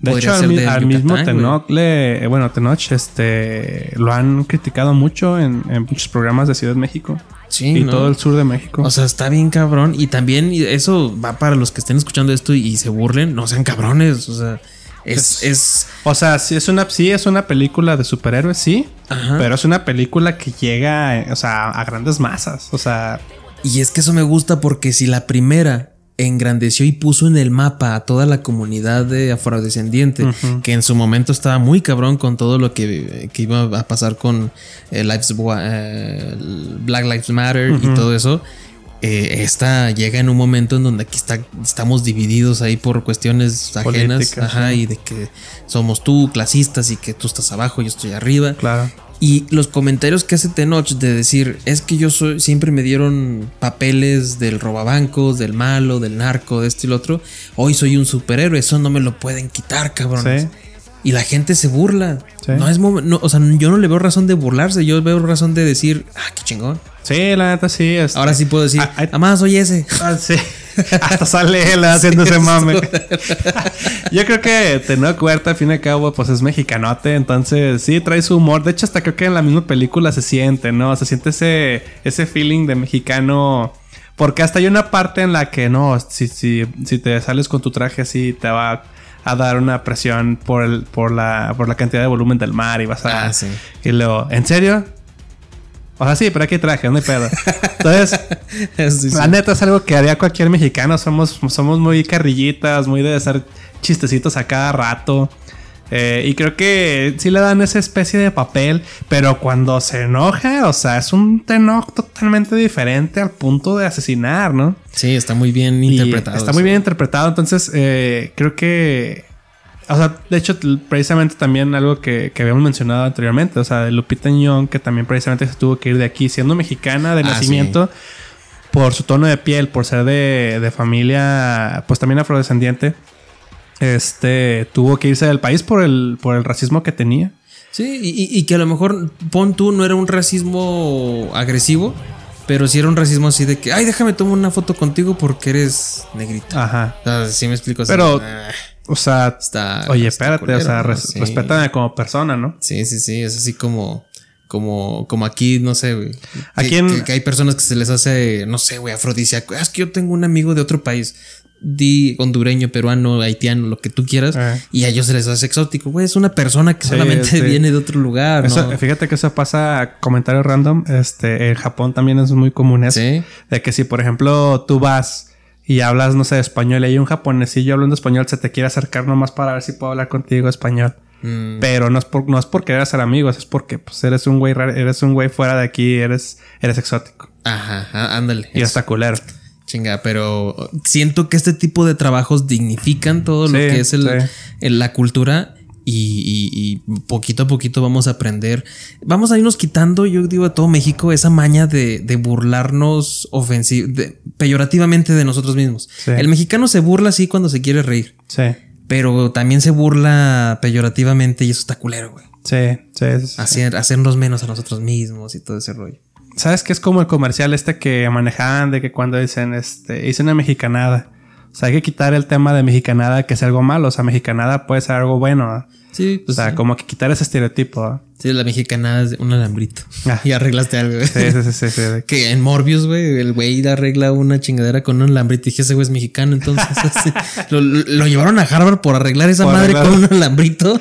De hecho, al, mi- de al mismo. Tenoch le, eh, bueno, Tenoch, este, lo han criticado mucho en, en muchos programas de Ciudad de México Sí, y ¿no? todo el sur de México. O sea, está bien cabrón. Y también eso va para los que estén escuchando esto y se burlen. No sean cabrones. O sea, es. es O sea, sí es una, sí es una película de superhéroes, sí, Ajá. pero es una película que llega, o sea, a grandes masas. O sea, y es que eso me gusta porque si la primera engrandeció y puso en el mapa a toda la comunidad de afrodescendiente, que en su momento estaba muy cabrón con todo lo que, que iba a pasar con eh, Lives, eh, Black Lives Matter y todo eso. eh, esta llega en un momento en donde aquí está, estamos divididos ahí por cuestiones ajenas ajá, y de que somos tú clasistas y que tú estás abajo y yo estoy arriba. claro. Y los comentarios que hace Tenoch de decir es que yo soy, siempre me dieron papeles del robabancos, del malo, del narco, de esto y lo otro. Hoy soy un superhéroe, eso no me lo pueden quitar, cabrón. Sí. Y la gente se burla. Sí. No es no, o sea, yo no le veo razón de burlarse, yo veo razón de decir, ah, qué chingón. Sí, la neta sí. este- Ahora sí puedo decir, Ah, además soy ese. Ah, sí. Hasta sale él haciendo ese mame. Yo creo que Tenoch Huerta, al fin y al cabo, pues es mexicanote. Entonces, sí, trae su humor. De hecho, hasta creo que en la misma película se siente, ¿no? Se siente ese, ese feeling de mexicano. Porque hasta hay una parte en la que no, si, si, si te sales con tu traje así, te va a dar una presión por, el, por, la, por la cantidad de volumen del mar y vas a. Ah, sí. Y luego, ¿en serio? O sea, sí, pero aquí traje, no hay pedo. Entonces, Sí, sí. la neta es algo que haría cualquier mexicano. Somos, somos muy carrillitas, muy de hacer chistecitos a cada rato. Eh, y creo que sí le dan esa especie de papel, pero cuando se enoja, o sea, es un Tenoch totalmente diferente al punto de asesinar, ¿no? Sí, está muy bien Y interpretado. Está muy bien interpretado, entonces eh, creo que... O sea, de hecho, precisamente también algo que, que habíamos mencionado anteriormente, o sea, de Lupita Nyong, que también precisamente se tuvo que ir de aquí, siendo mexicana de Ah, nacimiento, por su tono de piel, por ser de, de familia, pues también afrodescendiente, este, tuvo que irse del país por el, por el racismo que tenía. Sí, y, y- que a lo mejor, pon tú, no era un racismo agresivo, pero sí era un racismo así de que, ay, déjame tomar una foto contigo porque eres negrita. Ajá. O sea, sí me explico. así, Pero- ah, O sea, está. oye, está espérate, culero, o sea, res- Sí. respétame como persona, ¿no? Sí, sí, sí. Es así como. Como, como aquí, no sé, güey. Aquí Que, en- que- que hay personas que se les hace, no sé, güey, afrodisíaco. Es que yo tengo un amigo de otro país. Di hondureño, peruano, haitiano, lo que tú quieras. Eh. Y a ellos se les hace exótico. Güey, es una persona que Sí, solamente sí. viene de otro lugar, Eso- ¿no? Fíjate que eso pasa, comentario random, este, en Japón también es muy común eso. Sí. De que si, por ejemplo, tú vas y hablas, no sé, español y hay un japonesillo hablando español, se te quiere acercar nomás para ver si puedo hablar contigo español. Mm, Pero no es por, no es por querer ser amigos, es porque pues eres un güey eres un güey fuera de aquí, eres, eres exótico. Ajá, ándale. Y hasta culero. Chinga, pero siento que este tipo de trabajos dignifican todo lo que es el, sí. el- la cultura y, y- y poquito a poquito vamos a aprender. Vamos a irnos quitando, yo digo, a todo México esa maña de, de burlarnos de- peyorativamente de nosotros mismos. Sí. El mexicano se burla así cuando se quiere reír, Sí, pero también se burla peyorativamente y eso está culero, güey. sí, sí. Hacer, hacernos menos a nosotros mismos y todo ese rollo. ¿Sabes qué es como el comercial este que manejaban de que cuando dicen, este, hice una mexicanada? O sea, hay que quitar el tema de mexicanada que es algo malo. O sea, mexicanada puede ser algo bueno. ¿no? Sí, O pues sea, sí. como que quitar ese estereotipo. ¿no? Sí, la mexicana es un alambrito. Ah. Y arreglaste algo. güey. Sí, sí, sí, sí, sí, que- en Morbius, güey, el güey arregla una chingadera con un alambrito. Y dije, ese güey es mexicano. Entonces, así, lo, lo llevaron a Harvard por arreglar esa Por madre arreglar. con un alambrito.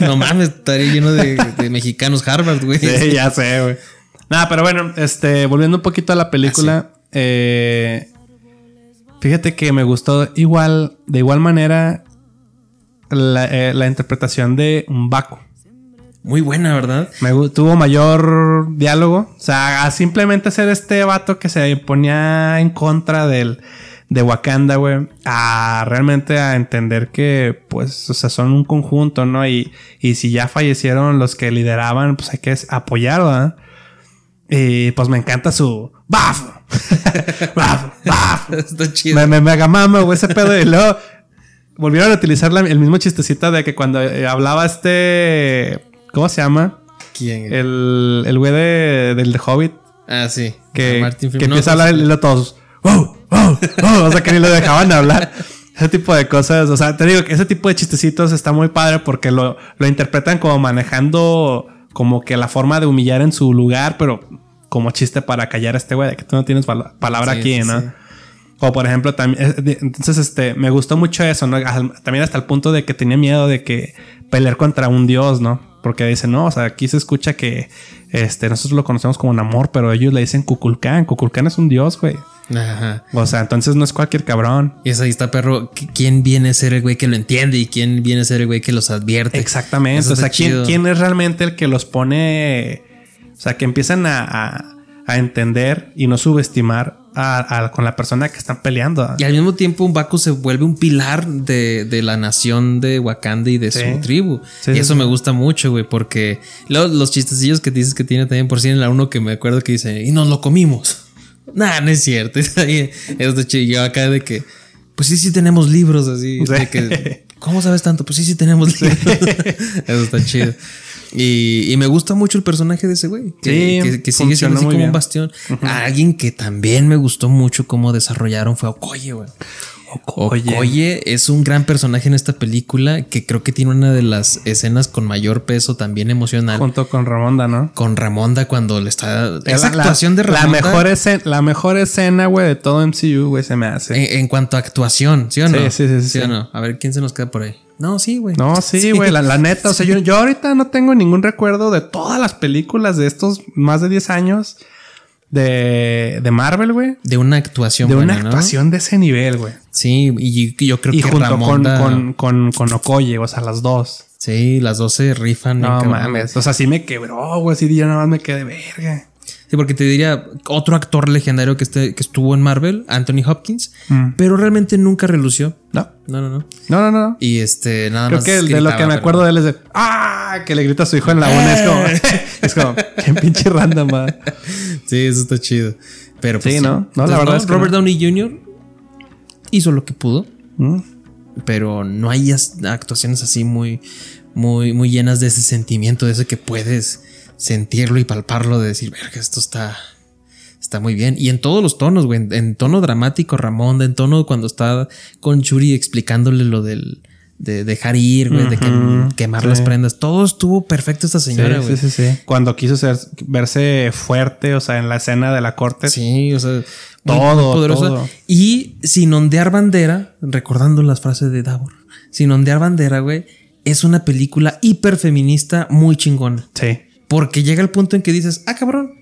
No mames, estaría lleno de, de mexicanos Harvard, güey. Sí, ya sé, güey. Nada, pero bueno, este, volviendo un poquito a la película, eh, fíjate que me gustó igual, de igual manera, la, eh, la interpretación de Baku. Muy buena, ¿verdad? Me tuvo mayor diálogo. O sea, a simplemente ser este vato que se ponía en contra del, de Wakanda, güey. A realmente a entender que, pues, o sea, son un conjunto, ¿no? Y, y si ya fallecieron los que lideraban, pues hay que apoyar, ¿verdad? Y pues me encanta su ¡Baf! Está chido. me, me mega mama, güey, ese pedo. Y luego volvieron a utilizar la- el mismo chistecito de que cuando eh, hablaba este. ¿Cómo se llama? ¿Quién? El, el güey de, del de Hobbit. Ah, sí. Que, Martin que empieza a hablar y luego todos. ¡Wow! ¡Wow! ¡Wow! O sea, que ni lo dejaban hablar. Ese tipo de cosas. O sea, te digo que ese tipo de chistecitos está muy padre porque lo, lo interpretan como manejando como que la forma de humillar en su lugar, pero como chiste para callar a este güey de que tú no tienes pala- palabra Sí, aquí, sí, ¿no? sí. O por ejemplo, también, entonces, este, me gustó mucho eso, ¿no? También hasta el punto de que tenía miedo de que pelear contra un dios, ¿no? Porque dice, no, o sea, aquí se escucha que, este, nosotros lo conocemos como Namor, pero ellos le dicen Kukulkan. Kukulkan es un dios, güey. Ajá. O sea, entonces no es cualquier cabrón. Y es ahí está, perro. ¿Qui- ¿Quién viene a ser el güey que lo entiende y quién viene a ser el güey que los advierte? Exactamente. Eso O sea, está ¿quién, chido. quién es realmente el que los pone? O sea, que empiezan a, a- a entender y no subestimar a, con la persona que están peleando. Y al mismo tiempo, un Baku se vuelve un pilar de, de la nación de Wakanda y de Sí. su tribu. Sí, y sí, eso me gusta mucho, güey, porque luego los chistecillos que dices que tiene también por sí en la uno que me acuerdo que dice, y nos lo comimos. Nah, no es cierto. Eso está chido. Yo acá de que, pues sí, sí tenemos libros así. De que, ¿Cómo sabes tanto? Pues sí, sí tenemos libros. eso está chido. Y, y me gusta mucho el personaje de ese güey. Que, Sí, que, que sigue siendo así como bien. un bastión. Alguien que también me gustó mucho cómo desarrollaron fue Okoye, güey. Okoye. Okoye es un gran personaje en esta película que creo que tiene una de las escenas con mayor peso también emocional. Junto con Ramonda, ¿no? con Ramonda cuando le está... Esa La- la- actuación de la Ramonda... mejor, escena, la mejor escena, güey, de todo MCU, güey, se me hace. en, en cuanto a actuación, ¿sí o Sí, no? sí, sí, sí, o sí. no? A ver, ¿quién se nos queda por ahí? No, sí, güey. No, sí, güey, la, la neta. O sea, yo, yo ahorita no tengo ningún recuerdo de todas las películas de estos más de 10 años de, de Marvel, güey. De una actuación De buena, una ¿no? actuación de ese nivel, güey. Sí, y yo creo Y que junto con, Ramonda... con, con, con Okoye, o sea, las dos. Sí, las dos se rifan. No cabrón. mames. O sea, sí me quebró, güey. Sí, yo nada más me quedé verga. Sí, porque te diría otro actor legendario que, esté, que estuvo en Marvel, Anthony Hopkins, Mm. pero realmente nunca relució. No, No, no, no. no, no, no. Y este, nada Creo más. que el de lo gritaba, que me acuerdo de él es de ¡Ah! Que le grita a su hijo en la una. Es como, es como, qué pinche random, va. Sí, eso está chido. Pero pues, Sí, ¿no? No, la verdad es que Robert no. Downey Jr. hizo lo que pudo, Mm. pero no hay actuaciones así muy, muy, muy llenas de ese sentimiento, de ese que puedes sentirlo y palparlo, de decir, verga, esto está. Está muy bien. Y en todos los tonos, güey. En, en tono dramático, Ramón, en tono cuando está con Churi explicándole lo del. De dejar ir, güey, de que- Ujú, quemar sí. las prendas. Todo estuvo perfecto esta señora, güey. sí, sí, sí. Cuando quiso ser- verse fuerte, o sea, en la escena de la corte. Sí, o sea, Todo, muy poderosa. todo. Y sin ondear bandera, recordando las frases de Davor, sin ondear bandera, güey, es una película hiperfeminista muy chingona. Sí. Porque llega el punto en que dices, ah, cabrón,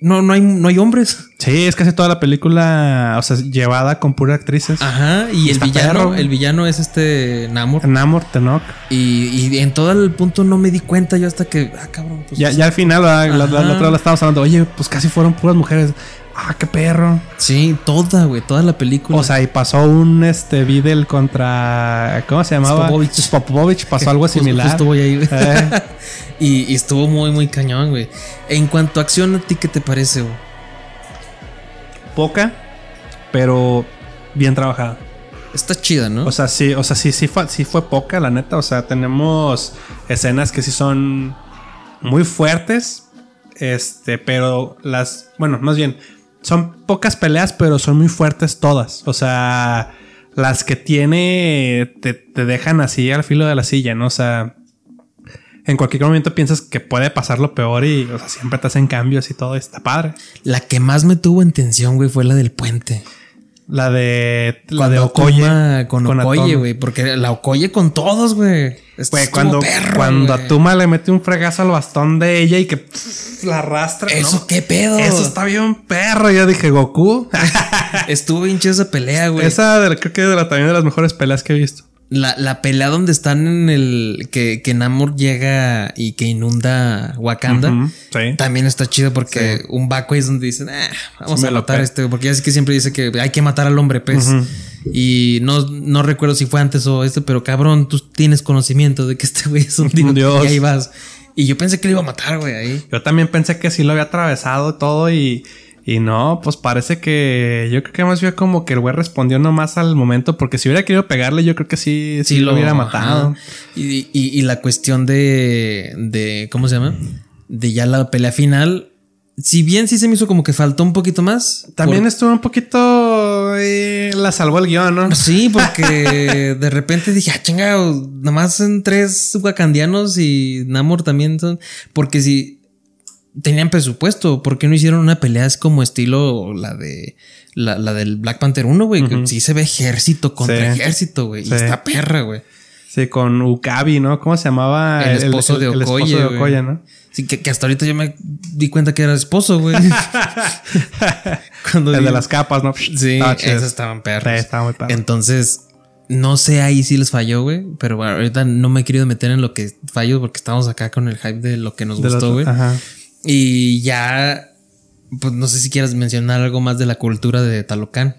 no, no hay, no hay hombres. Sí, es casi toda la película, o sea, llevada con puras actrices. Ajá, y el villano, perro, el villano es este Namor. Namor, Tenok. Y, y en todo el punto no me di cuenta yo hasta que, ah, cabrón, pues. Ya, ya al final, la, la, la otra la estábamos hablando. Oye, pues casi fueron puras mujeres. Ah, qué perro. Sí, toda, güey, toda la película. O sea, y pasó un este Videl contra. ¿Cómo se llamaba? Spopovich. Spopovich pasó algo Justo- similar. justo voy ahí, güey. Eh. y, y estuvo muy, muy cañón, güey. En cuanto a acción, ¿a ti qué te parece, güey? Poca, pero bien trabajada. Está chida, ¿no? O sea, sí, o sea, sí, sí fue, sí fue poca, la neta. O sea, tenemos escenas que sí son muy fuertes. Este, pero las. Bueno, más bien. Son pocas peleas, pero son muy fuertes todas. O sea, las que tiene te, te dejan así al filo de la silla, ¿no? O sea, en cualquier momento piensas que puede pasar lo peor y, o sea, siempre te hacen cambios y todo. y está padre. la que más me tuvo en tensión, güey, fue la del puente. La de. La Cuando de Okoye. Atuma con, con Okoye, güey. Porque la Okoye con todos, güey. Güey, cuando, perro, cuando güey. Atuma le mete un fregazo al bastón de ella y que pff, la arrastra. Eso, ¿no? qué pedo. Eso está bien perro. Yo dije, Goku. Estuvo bien chida esa pelea, güey. Esa de- creo que es de la, también de las mejores peleas que he visto. La, la pelea donde están en el. Que, que Namor llega y que inunda Wakanda. Sí. También está chido porque un Baco es donde dicen, ah, vamos Sí, a matar a este, güey", porque ya sé que siempre dice que hay que matar al hombre pez. Y no, no recuerdo si fue antes o este, pero cabrón, tú tienes conocimiento de que este güey es un dios. Dios. Y ahí vas. Y yo pensé que lo iba a matar, güey, ahí. Yo también pensé que sí lo había atravesado todo y, Y no, pues parece que yo creo que más bien como que el güey respondió nomás al momento, porque si hubiera querido pegarle, yo creo que sí, sí, lo, hubiera matado. Y, y- y la cuestión de, de. ¿Cómo se llama? De ya la pelea final. Si bien sí se me hizo como que faltó un poquito más. También por- estuvo un poquito. eh, la salvó el guion, ¿no? Sí, porque de repente dije, ah, chinga, nomás son tres wakandianos y Namor también son. Porque si tenían presupuesto, ¿por qué no hicieron una pelea es como estilo la de la, la del Black Panther 1, güey? Que sí se ve ejército contra Sí. ejército, güey. Sí. Y esta perra, güey. Sí, con Ukabi, ¿no? ¿Cómo se llamaba? El esposo de el Okoye. esposo de. Okoye, ¿no? Sí, que, que hasta ahorita yo me di cuenta que era esposo, güey. El de las capas, ¿no? Sí, chido. esas estaban perros. Sí, estaba muy perro. Entonces, no sé ahí si les falló, güey. Pero bueno, ahorita no me he querido meter en lo que falló porque estamos acá con el hype de lo que nos De gustó, güey. Y ya, pues no sé si quieras mencionar algo más de la cultura de Talocán.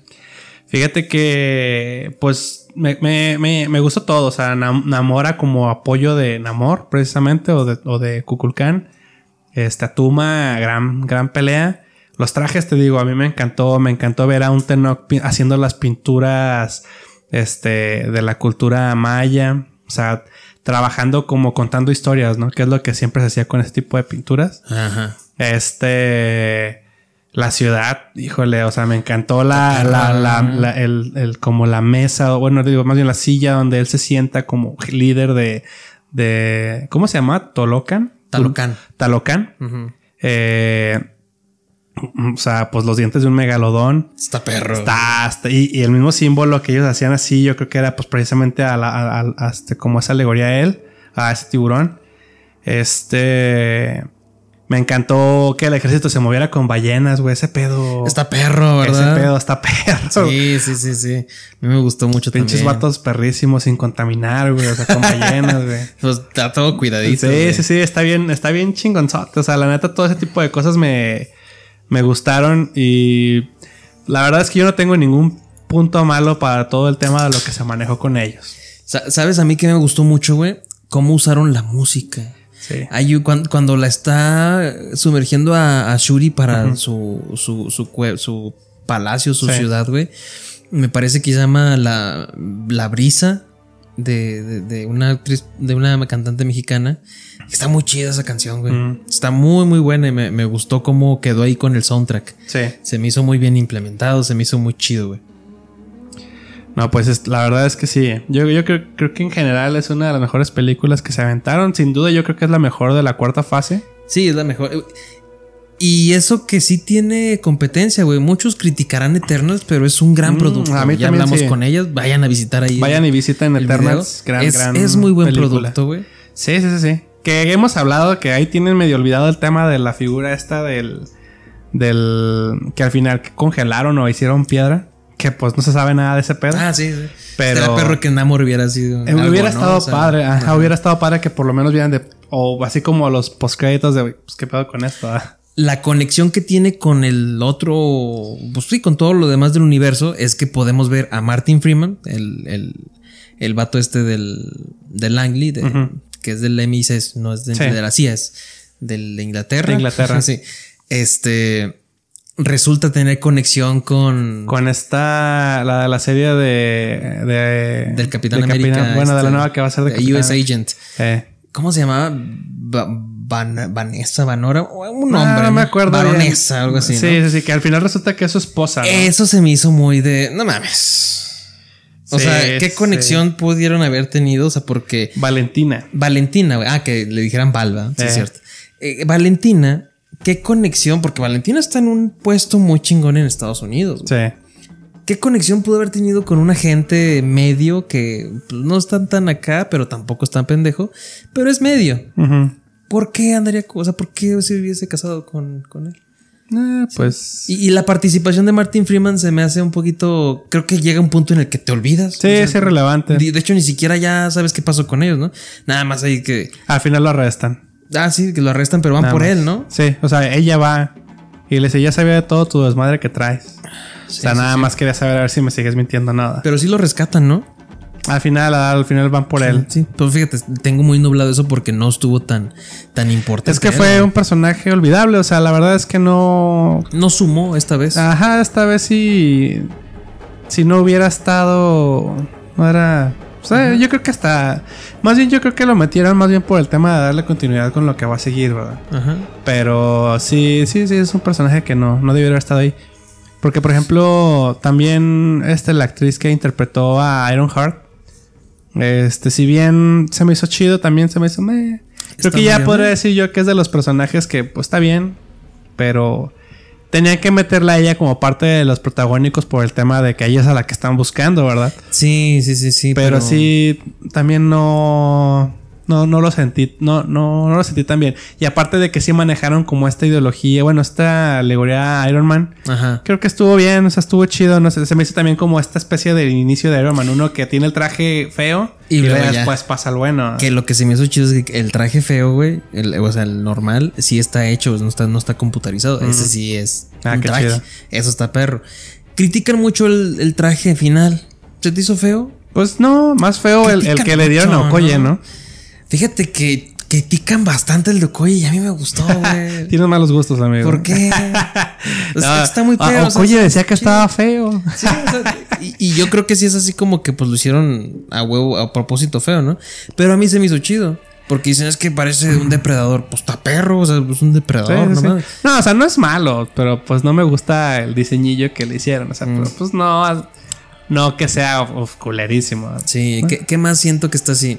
Fíjate que, pues, me, me, me, me gustó todo. O sea, Nam- Namora como apoyo de Namor, precisamente, o de, o de Kukulkan. Este, Atuma, gran, gran pelea. Los trajes, te digo, a mí me encantó. Me encantó ver a un Tenok haciendo las pinturas este, de la cultura maya. O sea, trabajando como contando historias, ¿no? Que es lo que siempre se hacía con este tipo de pinturas. Ajá. Este. La ciudad, híjole, o sea, me encantó la, la, la, la- el, el- como la mesa, o bueno, digo, más bien la silla donde él se sienta como líder de, de, ¿cómo se llama? Tolocan. Talocan. Ujú. Eh, o sea, pues los dientes de un megalodón. Está perro. Está, está- y, y el mismo símbolo que ellos hacían así, yo creo que era pues precisamente a la, a- a- a este, como esa alegoría a él, a ese tiburón. Este. Me encantó que el ejército se moviera con ballenas, güey. Ese pedo. Está perro, Ese ¿verdad? pedo está perro. Sí, sí, sí, sí. A mí me gustó mucho Pinches también. vatos perrísimos sin contaminar, güey. O sea, con ballenas, güey. Pues, está todo cuidadito. Sí, güey. sí, sí, está bien, está bien chingonzote. O sea, la neta, todo ese tipo de cosas me, me gustaron. Y la verdad es que yo no tengo ningún punto malo para todo el tema de lo que se manejó con ellos. Sa- ¿Sabes a mí que me gustó mucho, güey? Cómo usaron la música. Sí. Hay un- cuan- cuando, la está sumergiendo a, a Shuri para su, su, su, palacio, su Sí. ciudad, güey. Me parece que se llama La, la Brisa de, de- de una actriz, de una cantante mexicana. Está muy chida esa canción, güey. Mm. Está muy, muy buena y me, me gustó cómo quedó ahí con el soundtrack. Sí. Se me hizo muy bien implementado, se me hizo muy chido, güey. No, pues es- la verdad es que sí. Yo, yo creo, creo que en general es una de las mejores películas que se aventaron. Sin duda, yo creo que es la mejor de la cuarta fase. Sí, es la mejor. Y eso que sí tiene competencia, güey. Muchos criticarán Eternals, pero es un gran Mm, producto. a mí ya también hablamos sí. con ellas. Vayan a visitar ahí. Vayan y visiten Eternals. Gran, es, gran es muy buen película. producto, güey. Sí, sí, sí, sí. Que hemos hablado que ahí tienen medio olvidado el tema de la figura esta del. Del. Que al final congelaron o hicieron piedra. Que pues no se sabe nada de ese pedo. Ah, sí, sí. Pero- Era perro que Namor hubiera sido. Eh, algo, hubiera ¿no? estado O sea, padre, ajá, ajá. hubiera estado padre que por lo menos vieran de. O así como los postcréditos de. Pues qué pedo con esto. ah? La conexión que tiene con el otro. Pues sí, con todo lo demás del universo. Es que podemos ver a Martin Freeman, el, el, el vato este del, del Langley, de- que es del MI6, no es de, Sí. de la CIA, es del- de Inglaterra. De Inglaterra. sí. Este. Resulta tener conexión con. Con esta. La la serie de. de del Capitán de América. bueno, de la este, nueva que va a ser de, Capitán US Agent. Eh. ¿Cómo se llamaba? Va- Van- Vanessa Vanora. Un Ah, nombre. no me acuerdo. Baronesa, bien. algo así. Sí, ¿no? sí, sí, que al final resulta que es su esposa. ¿no? Eso se me hizo muy de. No mames. O Sí, sea, ¿qué sí. conexión pudieron haber tenido? O sea, porque Valentina. Valentina, güey. Ah, que le dijeran Valva. Sí, Eh. es cierto. Eh, Valentina, ¿qué conexión? Porque Valentina está en un puesto muy chingón en Estados Unidos. güey. Sí. ¿Qué conexión pudo haber tenido con un agente medio que pues, no está tan acá, pero tampoco es tan pendejo, pero es medio? ¿Por qué andaría, o sea, por qué se hubiese casado con, con él? Eh, pues. Y, y la participación de Martin Freeman se me hace un poquito, creo que llega un punto en el que te olvidas. Sí, es irrelevante. De, de hecho, ni siquiera ya sabes qué pasó con ellos, ¿no? Nada más ahí que, Al final lo arrestan. ah, sí, que lo arrestan, pero van Nada por más. él, ¿no? Sí, o sea, ella va y le dice, ya sabía de todo tu desmadre que traes. o sea, sí, nada sí. más quería saber a ver si me sigues mintiendo nada. Pero sí lo rescatan, ¿no? Al final, al final van por él. Sí, pero fíjate, tengo muy nublado eso porque no estuvo tan, tan importante. Es que fue él, un personaje olvidable, o sea, la verdad es que no... No sumó esta vez. Ajá, esta vez sí... Si no hubiera estado... No era... O sea, yo creo que hasta... Más bien yo creo que lo metieron más bien por el tema de darle continuidad con lo que va a seguir, ¿verdad? Ajá. Pero sí, sí, sí, es un personaje que no, no debió haber estado ahí. Porque, por ejemplo, también este, la actriz que interpretó a Iron Heart, este, si bien se me hizo chido, también se me hizo... meh. Creo que ya medio podría meh. decir yo que es de los personajes que, pues, está bien, pero tenía que meterla a ella como parte de los protagónicos por el tema de que ella es a la que están buscando, ¿verdad? Sí, sí, sí, sí. Pero, sí, también no. No, no lo sentí. No, no, no lo sentí tan bien. Y aparte de que sí manejaron como esta ideología, bueno, esta alegoría a Iron Man. Ajá. Creo que estuvo bien, o sea, estuvo chido. No sé, se me hizo también como esta especie del inicio de Iron Man. Uno que tiene el traje feo Y y, luego después pasa el bueno. Que lo que se me hizo chido es que el traje feo, güey, el- o sea, el normal, sí está hecho, no está, no está computarizado. Ese sí es Ah, un traje. chido. Eso está perro. Critican mucho el, el traje final. ¿Se te hizo feo? Pues no, más feo el, el que le dieron a Okoye, ¿no? ¿no? Fíjate que critican bastante el de Okoye y a mí me gustó, güey. Tienes malos gustos, amigo. ¿Por qué? No, está muy ah, feo. o sea, Okoye está decía que chido. estaba feo. Sí, o sea, y, y yo creo que sí es así como que pues lo hicieron a huevo, a propósito feo, ¿no? Pero a mí se me hizo chido. Porque dicen es que parece un depredador. Pues está perro, o sea, es un depredador, sí, ¿no? sí. No, o sea, no es malo, pero pues no me gusta el diseñillo que le hicieron. O sea, Mm. pero, pues no, no que sea uf, culerísimo. Sí, ¿qué, qué más siento que está así?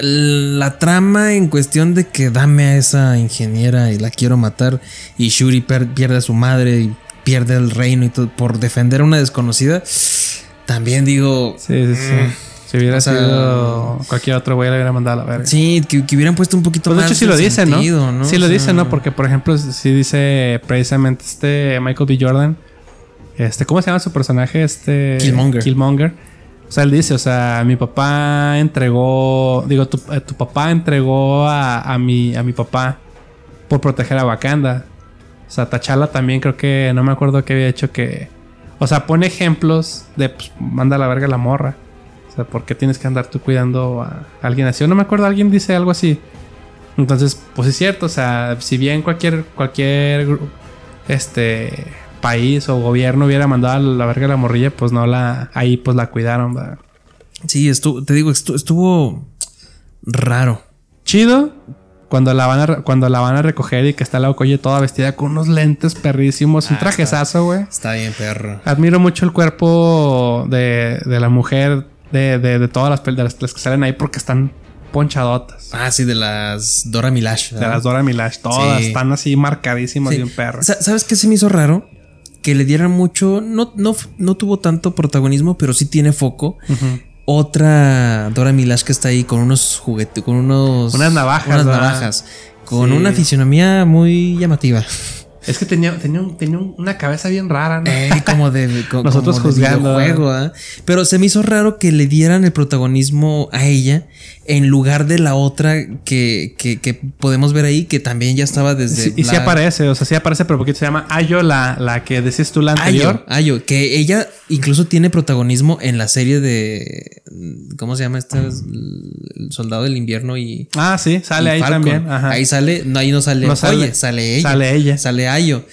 La trama en cuestión de que dame a esa ingeniera y la quiero matar y Shuri pierde a su madre y pierde el reino y todo por defender a una desconocida. También digo, Sí, sí, sí. Si hubiera Mm. O sea, sido cualquier otro güey, le hubiera mandado a la verga. sí, que, que hubieran puesto un poquito Pues de más. hecho sí lo de dice, sentido, ¿no? Sí lo O sea, dice, ¿no? Porque, por ejemplo, sí dice precisamente este Michael B. Jordan. Este, ¿cómo se llama su personaje? Este. Killmonger. Killmonger. O sea, él dice, o sea, mi papá entregó. Digo, tu, eh, tu papá entregó a, a mi, a mi papá por proteger a Wakanda. O sea, T'Challa también creo que. No me acuerdo qué había hecho que. O sea, pone ejemplos de pues, manda a la verga la morra. O sea, ¿por qué tienes que andar tú cuidando a alguien así? Yo no me acuerdo, alguien dice algo así. Entonces, pues es cierto, o sea, si bien cualquier, cualquier este país o gobierno hubiera mandado a la verga la morrilla, pues no la, ahí pues la cuidaron, ¿verdad? Sí, estuvo, te digo, estu- estuvo raro. Chido. Cuando la van a, cuando la van a recoger y que está la Okoye toda vestida con unos lentes perrísimos, un Ah, trajezazo, güey. Está bien, perro. Admiro mucho el cuerpo de, de la mujer, de, de, de todas las, de las, las que salen ahí porque están ponchadotas. Ah, sí, de las Dora Milash. De las Dora Milash, todas Sí. están así marcadísimas Sí. de un perro. Sa- ¿Sabes qué se me hizo raro? Que le dieran mucho. No, no, no tuvo tanto protagonismo, pero sí tiene foco. Otra Dora Milash que está ahí con unos juguetes, con unos. Unas navajas, Unas navajas. Con Sí. una fisionomía muy llamativa. Es que tenía, tenía, un- tenía un- una cabeza bien rara, ¿no? Eh, como de. Nosotros como de juzgando, videojuego, ¿ah? Pero se me hizo raro que le dieran el protagonismo a ella en lugar de la otra que, que, que podemos ver ahí, que también ya estaba desde. Sí, y sí aparece, o sea, sí aparece, pero poquito se llama Ayo, la, la que decías tú la anterior. Ayo, Ayo, que ella incluso tiene protagonismo en la serie de. ¿Cómo se llama este? El soldado del invierno y. Ah, sí, sale y ahí Falcon. también. Ajá. Ahí sale, no, ahí no sale. No sale. Oye, sale ella. Sale ella. Sale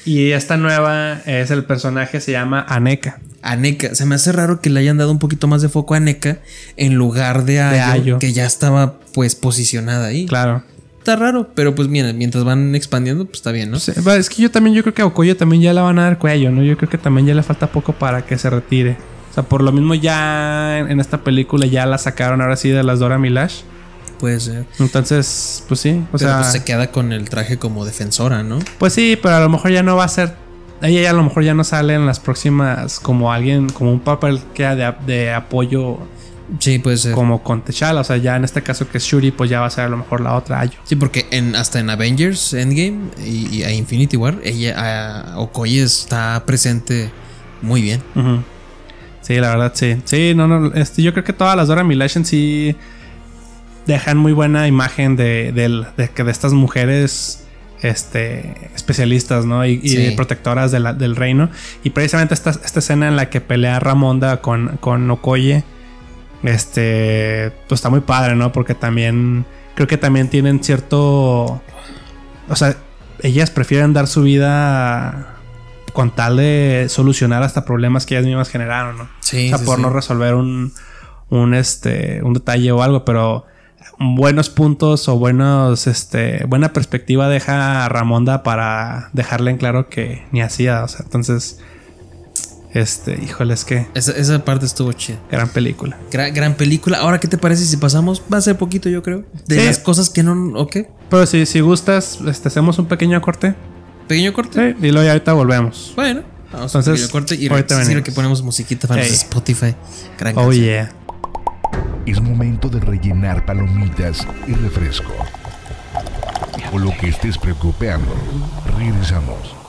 Y esta nueva es el personaje, se llama Aneka. A NECA. Se me hace raro que le hayan dado un poquito más de foco a NECA en lugar de Ayo, Ayo. que ya estaba pues posicionada ahí. Claro. Está raro, pero pues mira, mientras van expandiendo, pues está bien, ¿no? Sí, va, es que yo también, yo creo que a Okoye también ya le van a dar cuello, ¿no? Yo creo que también ya le falta poco para que se retire. O sea, por lo mismo ya en en esta película ya la sacaron ahora sí de las Dora Milash. Puede ser. Entonces, pues sí. O Pero sea, pues se queda con el traje como defensora, ¿no? Pues sí, pero a lo mejor ya no va a ser. Ella ya a lo mejor ya no sale en las próximas como alguien, como un papel que de, de apoyo Sí, puede ser. como con T'Challa. O sea, ya en este caso que es Shuri, pues ya va a ser a lo mejor la otra Ayo. Sí, porque en, hasta en Avengers Endgame y, Infinity War, ella, a Okoye está presente muy bien. Sí, la verdad, sí. Sí, no, no. Este, yo creo que todas las Dora Milash en sí dejan muy buena imagen de, de que de estas mujeres este, especialistas, ¿no? Y, protectoras de la- del reino. Y precisamente esta, esta escena en la que pelea Ramonda con, con Okoye. Este, pues está muy padre, ¿no? Porque también creo que también tienen cierto, o sea, ellas prefieren dar su vida con tal de solucionar hasta problemas que ellas mismas generaron, ¿no? Sí, o sea, sí, por sí. no resolver un, un, este, un detalle o algo, pero buenos puntos o buenos, este, buena perspectiva deja a Ramonda para dejarle en claro que ni hacía, o sea, entonces, este, híjole, es que Esa, esa parte estuvo chida. gran película. Gran, gran película. Ahora, ¿qué te parece si pasamos? Va a ser poquito, yo creo. De Sí. las cosas que no. ¿O qué? Pero si, si gustas, este, hacemos un pequeño corte. Pequeño corte. Sí, y luego ya ahorita volvemos. Bueno, vamos Entonces, a un pequeño corte y ahorita que ponemos musiquita para los Ey. Spotify. Gran Oh canción. yeah. Es momento de rellenar palomitas y refresco. O lo que estés preocupando. Regresamos.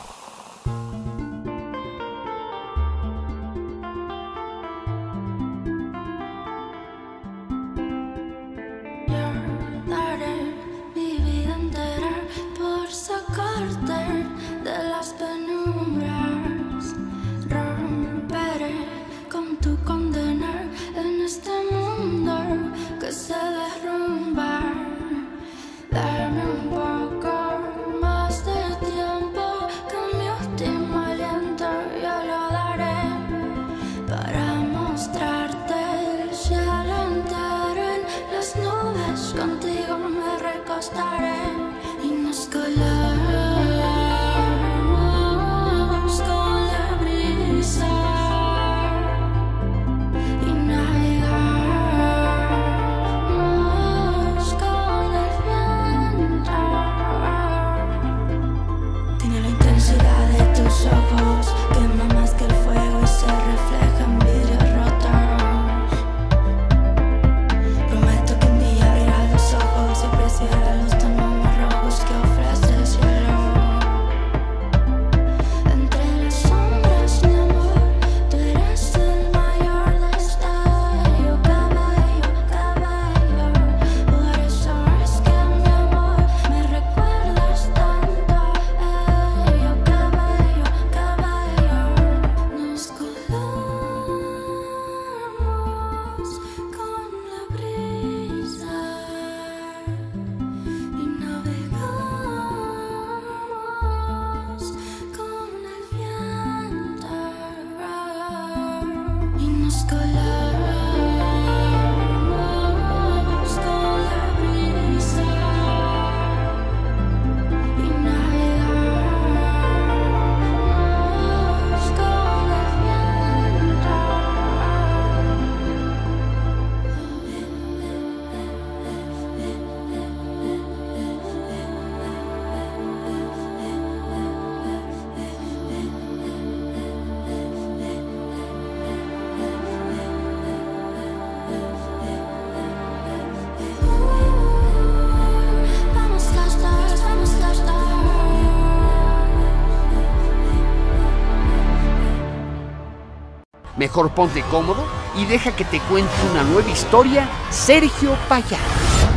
Mejor ponte cómodo y deja que te cuente una nueva historia Sergio Payá.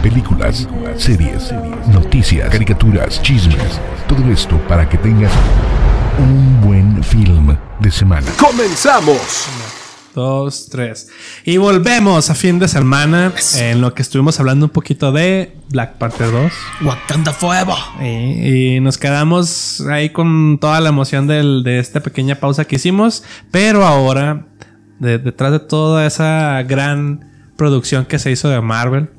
Películas, series, noticias, caricaturas, chismes. Todo esto para que tengas un buen film de semana. ¡Comenzamos! Dos, tres. Y volvemos a fin de semana en lo que estuvimos hablando un poquito de Black Panther 2. Wakanda Forever. Y, y nos quedamos ahí con toda la emoción del- de esta pequeña pausa que hicimos. Pero ahora, de- detrás de toda esa gran producción que se hizo de Marvel,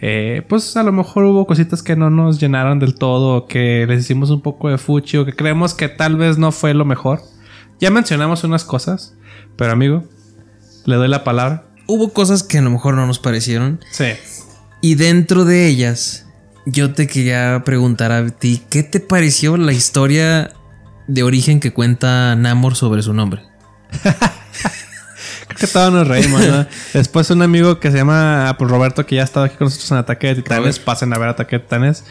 eh, pues a lo mejor hubo cositas que no nos llenaron del todo, o que les hicimos un poco de fuchi, o que creemos que tal vez no fue lo mejor. Ya mencionamos unas cosas, pero amigo, le doy la palabra. Hubo cosas que a lo mejor no nos parecieron. Sí. Y dentro de ellas, yo te quería preguntar a ti, ¿qué te pareció la historia de origen que cuenta Namor sobre su nombre? Que todos nos reímos, ¿no? Después un amigo que se llama pues, Roberto, que ya ha estado aquí con nosotros en Ataque de Titanes, pasen a ver Ataque de Titanes.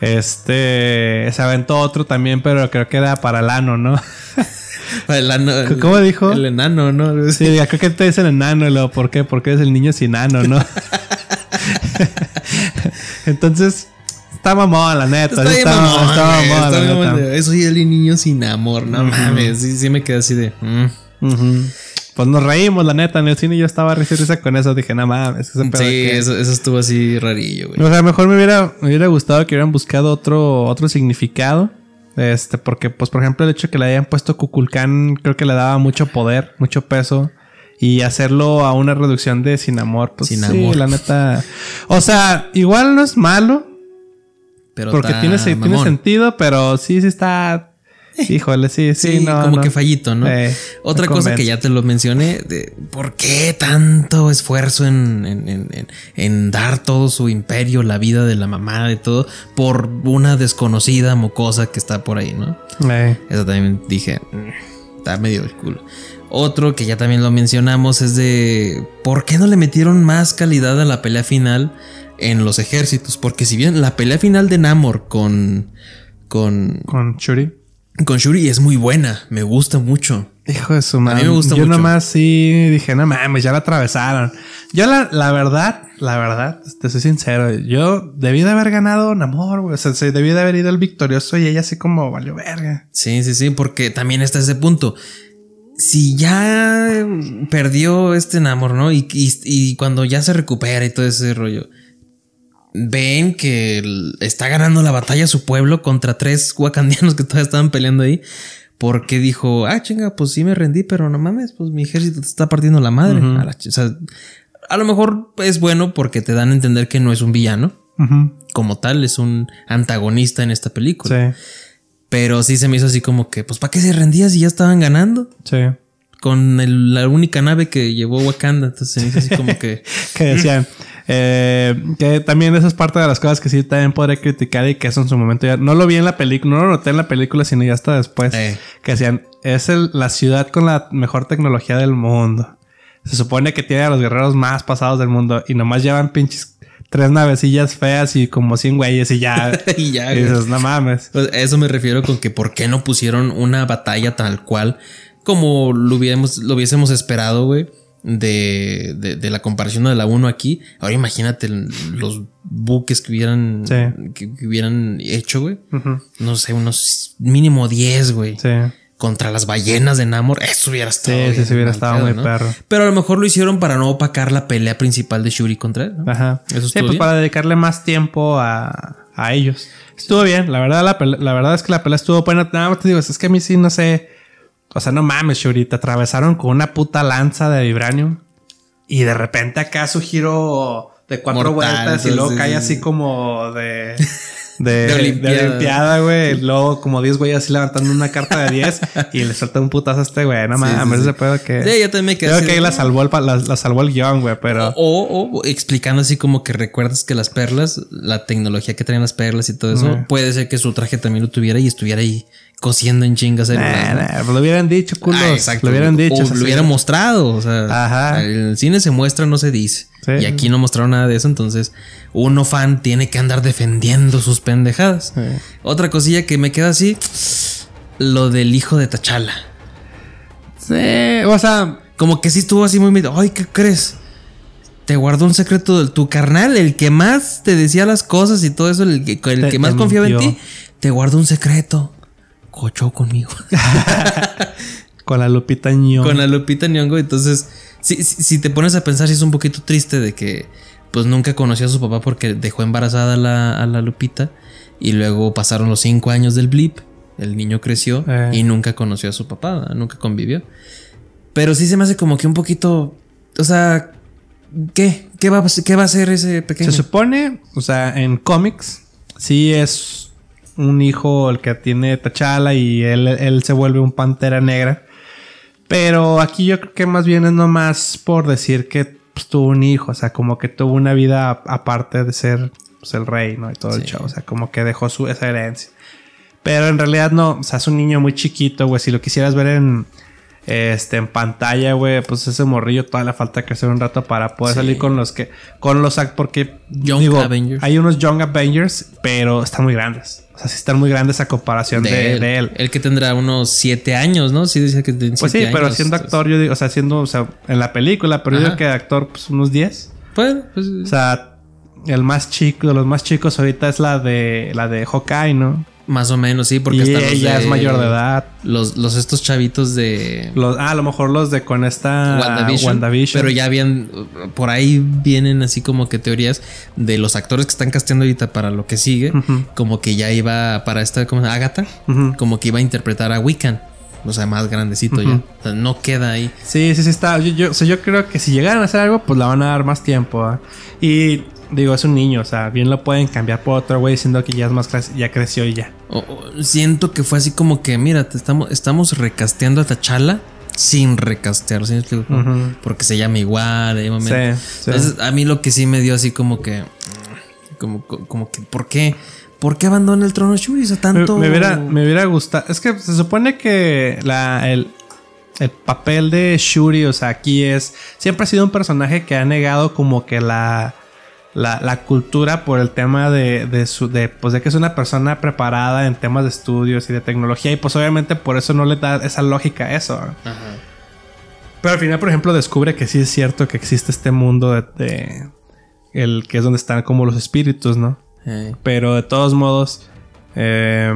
Este se aventó otro también, pero creo que era para el ano, ¿no? El ano- el- ¿Cómo dijo? El enano, ¿no? Sí, ya creo que te dicen enano, y luego, ¿por qué? Porque eres el niño sin ano, ¿no? Entonces, está mamón, la neta. Está sí está, mamón, está mamón, mamón. Eso y el niño sin amor, no mames. Sí, sí me quedé así de. mm. Pues nos reímos, la neta. En el cine yo estaba risa con eso. Dije, no mames. ese pedo Sí, que- eso, eso estuvo así rarillo, güey. O sea, mejor me hubiera, me hubiera gustado que hubieran buscado otro, otro significado. Este, porque, pues, por ejemplo, el hecho de que le hayan puesto Cuculcán, creo que le daba mucho poder, mucho peso. Y hacerlo a una reducción de sin amor, pues Sin sí, amor. la neta. O sea, igual no es malo, Pero porque tiene, tiene mamón. sentido, pero sí, sí está. Híjole, sí, sí, Sí, no. como no. que fallito, ¿no? Eh, Otra cosa que ya te lo mencioné, de por qué tanto esfuerzo en, en- en- en- en dar todo su imperio, la vida de la mamá, de todo, por una desconocida mocosa que está por ahí, ¿no? Eh, Eso también dije, "Mm, está medio el culo. Otro que ya también lo mencionamos es de por qué no le metieron más calidad a la pelea final en los ejércitos, porque si bien la pelea final de Namor con con con Shuri. Con Shuri es muy buena, me gusta mucho. Hijo de su madre. mí me gusta Yo mucho. nomás sí dije, no mames, ya la atravesaron. Yo la, la verdad, la verdad, te soy sincero, yo debí de haber ganado Namor, güey. O sea, se debí de haber ido el victorioso y ella así como valió verga. Sí, sí, sí, porque también está ese punto. Si ya perdió este Namor, ¿no? Y, y- y cuando ya se recupera y todo ese rollo, ven que está ganando la batalla su pueblo contra tres wakandianos que todavía estaban peleando ahí. Porque dijo, ah, chinga, pues sí me rendí, pero no mames, pues mi ejército te está partiendo la madre. a, la ch- o sea, a lo mejor es bueno porque te dan a entender que no es un villano como tal, es un antagonista en esta película. Sí, Pero sí se me hizo así como que, pues, ¿para qué se rendía si ya estaban ganando? sí. Con el- la única nave que llevó Wakanda. Entonces se me hizo así como que. Que decían, eh, que también esa es parte de las cosas que sí también podré criticar y que eso en su momento ya no lo vi en la película, no lo noté en la película, sino ya hasta después. Eh. Que decían, es el- la ciudad con la mejor tecnología del mundo. Se supone que tiene a los guerreros más pasados del mundo y nomás llevan pinches tres navecillas feas y como 100 güeyes y ya. y ya, y dices, no mames. Pues, a eso me refiero con que por qué no pusieron una batalla tal cual como lo hubiésemos, lo hubiésemos esperado, güey. De, de, de la comparación de la 1 aquí. Ahora imagínate los buques que hubieran, Sí. que, que hubieran hecho, güey. No sé, unos mínimo 10, güey. Sí. contra las ballenas de Namor, eso hubiera estado. Sí, sí, sí hubiera estado muy ¿no? perro. Pero a lo mejor lo hicieron para no opacar la pelea principal de Shuri contra él. ¿no? Ajá. Eso sí, pues bien. para dedicarle más tiempo a, a ellos. Estuvo bien, la verdad, la, la verdad es que la pelea estuvo buena. Nada más te digo, es que a mí sí no sé. O sea, no mames, Shuri, te atravesaron con una puta lanza de vibranium. Y de repente acá su giro de cuatro Mortal, vueltas y luego cae sí, así sí. como de. De, De de Olimpiada. Güey. Luego, como 10 güeyes así levantando una carta de 10 y le suelta un putazo a este güey. No mames, sí, sí. ese pedo que. Sí, yo también me quedé Creo que ahí la salvó el, la, la salvó el guion, güey, pero. O, o explicando así como que recuerdas que las perlas, la tecnología que traen las perlas y todo eso, puede ser que su traje también lo tuviera y estuviera ahí cosiendo en chingas. Nah, nah, lo hubieran dicho, culos. Ah, exacto. Lo hubieran dicho. O lo hubieran mostrado. O sea, Ajá. el cine se muestra, no se dice. Sí. Y aquí no mostraron nada de eso. Entonces, uno fan tiene que andar defendiendo sus pendejadas. Sí. Otra cosilla que me queda así: lo del hijo de Tachala. Sí, o sea, Como que sí estuvo así muy. medio, Ay, ¿qué crees? Te guardó un secreto de tu carnal, el que más te decía las cosas y todo eso, el que, el Te- que más confiaba en ti, te guardó un secreto. Cochó conmigo. con la Lupita Ño. con la Lupita Nyong'o. Entonces, si, si, si te pones a pensar, sí es un poquito triste de que pues nunca conoció a su papá porque dejó embarazada a la, a la Lupita y luego pasaron los cinco años del blip. El niño creció Eh. y nunca conoció a su papá, nunca convivió. Pero sí se me hace como que un poquito, o sea, ¿qué? ¿Qué va, a- qué va a hacer ese pequeño? Se supone, o sea, en cómics, sí es un hijo el que tiene T'Challa y él, él se vuelve un pantera negra. Pero aquí yo creo que más bien es nomás por decir que pues, tuvo un hijo, o sea, como que tuvo una vida aparte de ser pues, el rey, ¿no? Y todo el show, o sea, como que dejó su, esa herencia. Pero en realidad no, o sea, es un niño muy chiquito, güey. Si lo quisieras ver en, este, en pantalla, güey, pues ese morrillo todavía le falta crecer un rato para poder Sí. salir con los que, con los act- porque Young digo, Avengers. hay unos Young Avengers, pero están muy grandes. O sea, sí están muy grandes a comparación de, de él. El que tendrá unos siete años, ¿no? Sí, decía que tiene Pues sí, siete pero años, siendo entonces- actor, yo digo, o sea, siendo, o sea, en la película, pero yo digo que actor, pues unos 10. Bueno, pues, O sea, el más chico, de los más chicos ahorita es la de la de Hawkeye, ¿no? Más o menos, sí, porque y hasta los ella de- es mayor de edad. Los, los estos chavitos de Los, ah, a lo mejor los de con esta WandaVision, WandaVision. Pero ya habían. Por ahí vienen así como que teorías de los actores que están casteando ahorita para lo que sigue. Como que ya iba para esta. ¿Cómo se llama? Agatha. Como que iba a interpretar a Wiccan. O sea, más grandecito ya. O sea, no queda ahí. Sí, sí, sí está. Yo, yo, o sea, yo creo que si llegaran a hacer algo, pues la van a dar más tiempo. ¿ah? Y digo, es un niño, o sea, bien lo pueden cambiar por otro güey diciendo que ya es más ya creció y ya. Siento que fue así como que, mira, te estamos, estamos recasteando a T'Challa sin recastear. ¿sí me. Porque se llama igual. hay momentos. Sí, sí. Entonces, a mí lo que sí me dio así como que. Como, como que, ¿por qué? ¿Por qué abandona el trono Shuri? O sea, Me, tanto. me hubiera, me hubiera gustado. Es que se supone que la, el, el papel de Shuri, o sea, aquí es. Siempre ha sido un personaje que ha negado como que la. La, la cultura por el tema de, de su de, pues de que es una persona preparada en temas de estudios y de tecnología y pues obviamente por eso no le da esa lógica a eso. Ajá. Pero al final, por ejemplo, descubre que sí es cierto que existe este mundo de, de- el que es donde están como los espíritus, ¿no? Pero de todos modos, eh,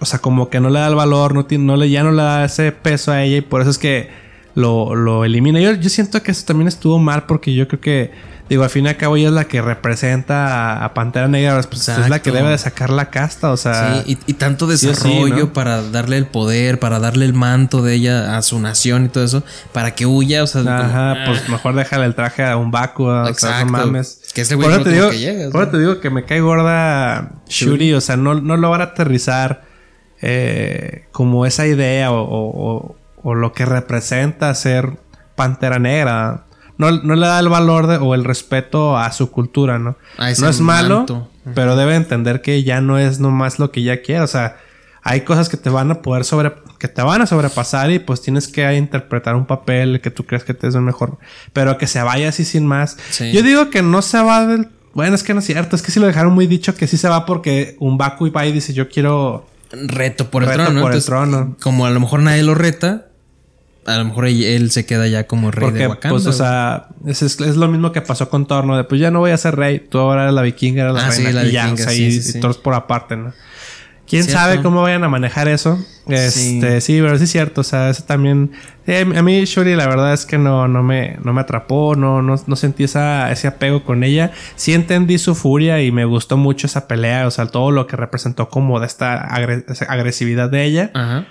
o sea, como que no le da el valor, no, tiene, no le, ya no le da ese peso a ella y por eso es que lo, lo elimina. Yo, yo siento que eso también estuvo mal porque yo creo que, digo, al fin y al cabo ella es la que representa a, a Pantera Negra, pues es la que debe de sacar la casta, o sea... sí, y, y tanto sí o sí, desarrollo ¿no? para darle el poder, para darle el manto de ella a su nación y todo eso, para que huya, o sea, como- Ajá, ah, pues mejor déjale el traje a un Baku, o sea, no mames. Que ese güey no te digo, que eso ¿no? te digo que me cae gorda Shuri, o sea, no, no logra aterrizar eh, como esa idea o, o- o- o lo que representa ser Pantera Negra. No, no le da el valor de- o el respeto a su cultura, ¿no? A ese no es malo, manto. pero debe entender que ya no es nomás lo que ella quiere. O sea, hay cosas que te van a poder sobre... que te van a sobrepasar y pues tienes que interpretar un papel que tú crees que te es el mejor. Pero que se vaya así sin más. Sí. Yo digo que no se va del... Bueno, es que no es cierto. Es que sí lo dejaron muy dicho que sí se va porque un Baku va y dice yo quiero... reto por el Reto trono. por el trono. Como a lo mejor nadie lo reta, a lo mejor él, se queda ya como rey Porque, de Wakanda. pues, o sea, es, es- es lo mismo que pasó con Torno. De pues ya no voy a ser rey. Tú ahora eres la vikinga, eres la Ah, sí, reina. la y ya, o vikinga, sea, sí, y, sí, y sí. todos por aparte, ¿no? ¿Quién Cierto. sabe cómo vayan a manejar eso? Este, sí, pero sí es cierto. O sea, eso también... sí, a mí Shuri la verdad es que no, no, me, no me atrapó. No, no, no sentí esa, ese apego con ella. Sí entendí su furia y me gustó mucho esa pelea. O sea, todo lo que representó como de esta agre- esa agresividad de ella. Ajá.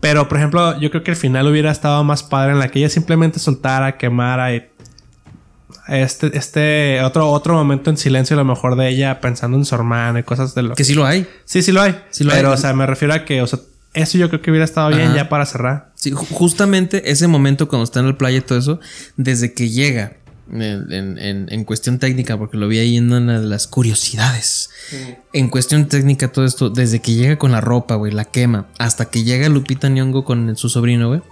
Pero, por ejemplo, yo creo que el final hubiera estado más padre en la que ella simplemente soltara, quemara y. Este, este, otro, otro momento en silencio, a lo mejor de ella pensando en su hermana y cosas de lo Que sí lo hay. Sí, sí lo hay. Sí lo pero, hay. o sea, me refiero a que, o sea, eso yo creo que hubiera estado bien Ajá. ya para cerrar. Sí, ju- justamente ese momento cuando está en la playa y todo eso, desde que llega en, en- en- cuestión técnica, porque lo vi ahí en una de las curiosidades. En cuestión técnica, todo esto, desde que llega con la ropa, güey, la quema, hasta que llega Lupita Nyong'o con su sobrino, güey,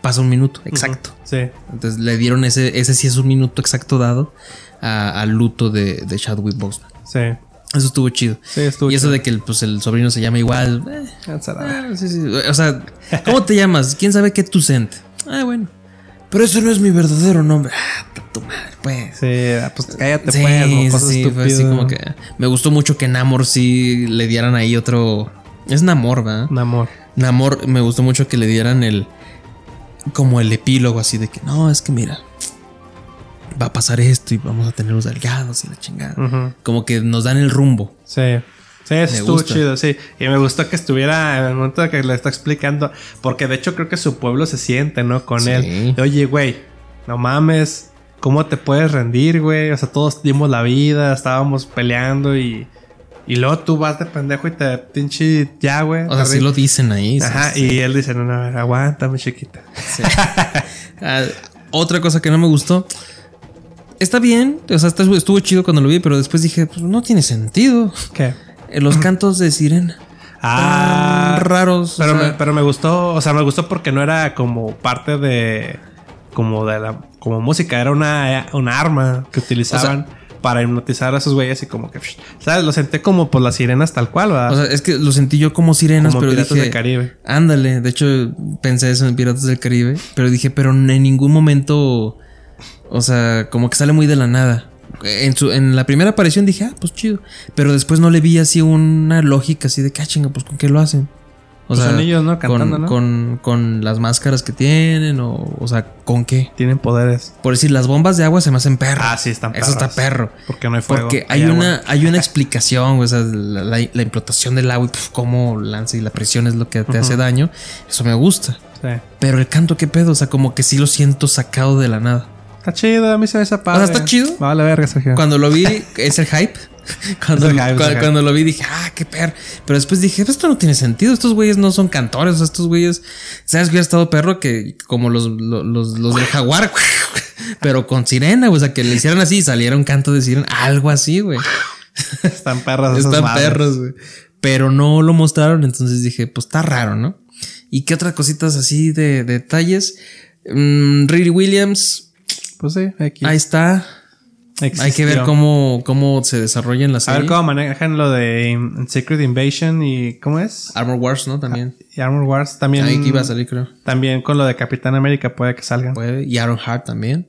pasa un minuto, exacto. Sí. Entonces le dieron ese, ese sí es un minuto exacto dado al luto de, de Chadwick Boseman. Sí. Eso estuvo chido. Sí, estuvo y eso chido. de que el, pues, el sobrino se llama igual. eh. Ah, sí, sí. O sea, ¿cómo te llamas? ¿Quién sabe qué tu? Ah, bueno. Pero eso no es mi verdadero nombre. Ah, tu madre, pues. Sí, pues cállate, Sí, pues, cosas sí, fue así como que me gustó mucho que Namor sí le dieran ahí otro. Es Namor, ¿verdad? Un amor. Namor me gustó mucho que le dieran el. Como el epílogo así de que no, es que mira. Va a pasar esto y vamos a tener los delgados y la chingada. Como que nos dan el rumbo. Sí. Sí, eso Me estuvo gusta. chido, sí. Y me gustó que estuviera en el momento de que le está explicando. Porque de hecho creo que su pueblo se siente, ¿no? Con Sí. él. De, Oye, güey, no mames. ¿Cómo te puedes rendir, güey? O sea, todos dimos la vida, estábamos peleando y. Y luego tú vas de pendejo y te pinche ya, güey. O sea, sí lo dicen ahí. Ajá, sí. y él dice, no, no, aguántame, chiquita. Sí. Ah, otra cosa que no me gustó. Está bien, o sea, estuvo chido cuando lo vi, pero después dije, pues no tiene sentido. ¿Qué? Los cantos de sirena. Ah, raros. o Pero, sea, me, pero me gustó, o sea, me gustó porque no era como parte de. Como de la. Como música, era una, una arma que utilizaban para hipnotizar a esos güeyes y como que. ¿Sabes? Lo senté como por las sirenas tal cual, ¿verdad? o sea, es que lo sentí yo como sirenas, Como pero Piratas dije, del Caribe. ándale. De hecho, pensé eso en Piratas del Caribe, pero dije, pero en ningún momento, o sea, como que sale muy de la nada. En, su, en la primera aparición dije, ah, pues chido. Pero después no le vi así una lógica así de que, ah, chinga, pues con qué lo hacen. O Pues son ellos, ¿no? Cantando, con, ¿no? Con, con las máscaras que tienen, o, o sea, ¿con qué? Tienen poderes. Por decir, las bombas de agua se me hacen perro. Ah, sí, están Eso está perro. Porque no hay fuego. Porque hay una, hay una explicación, o sea, la, la- la implotación del agua y puf, cómo lanza y la presión es lo que te hace daño. Eso me gusta. Sí. Pero el canto, ¿qué pedo? O sea, como que sí lo siento sacado de la nada. Está chido, a mí se me hace padre. ¿está chido? Vale, verga, Sergio. Cuando lo vi, es el hype. Cuando, hype, cuando lo vi dije, ah, qué perro. Pero después dije, pues esto no tiene sentido. Estos güeyes no son cantores. O sea, estos güeyes, ¿sabes que hubiera estado perro? Que como los, los, los, del jaguar, pero con sirena. O sea, que le hicieran así y saliera un canto de sirena. Algo así, güey. Están perras esas Están madres. perros, güey. Pero no lo mostraron, entonces dije, pues está raro, ¿no? ¿Y qué otras cositas así de, de detalles? Mm, Riri Williams, Pues sí, aquí. ahí está. Hay que ver cómo, cómo se desarrolla en la A ver cómo manejan lo de Secret Invasion y. ¿Cómo es? Armor Wars, ¿no? También. Y Armor Wars también. Ahí que iba a salir, creo. También con lo de Capitán América puede que salgan. Puede. Y Aaron Hart también.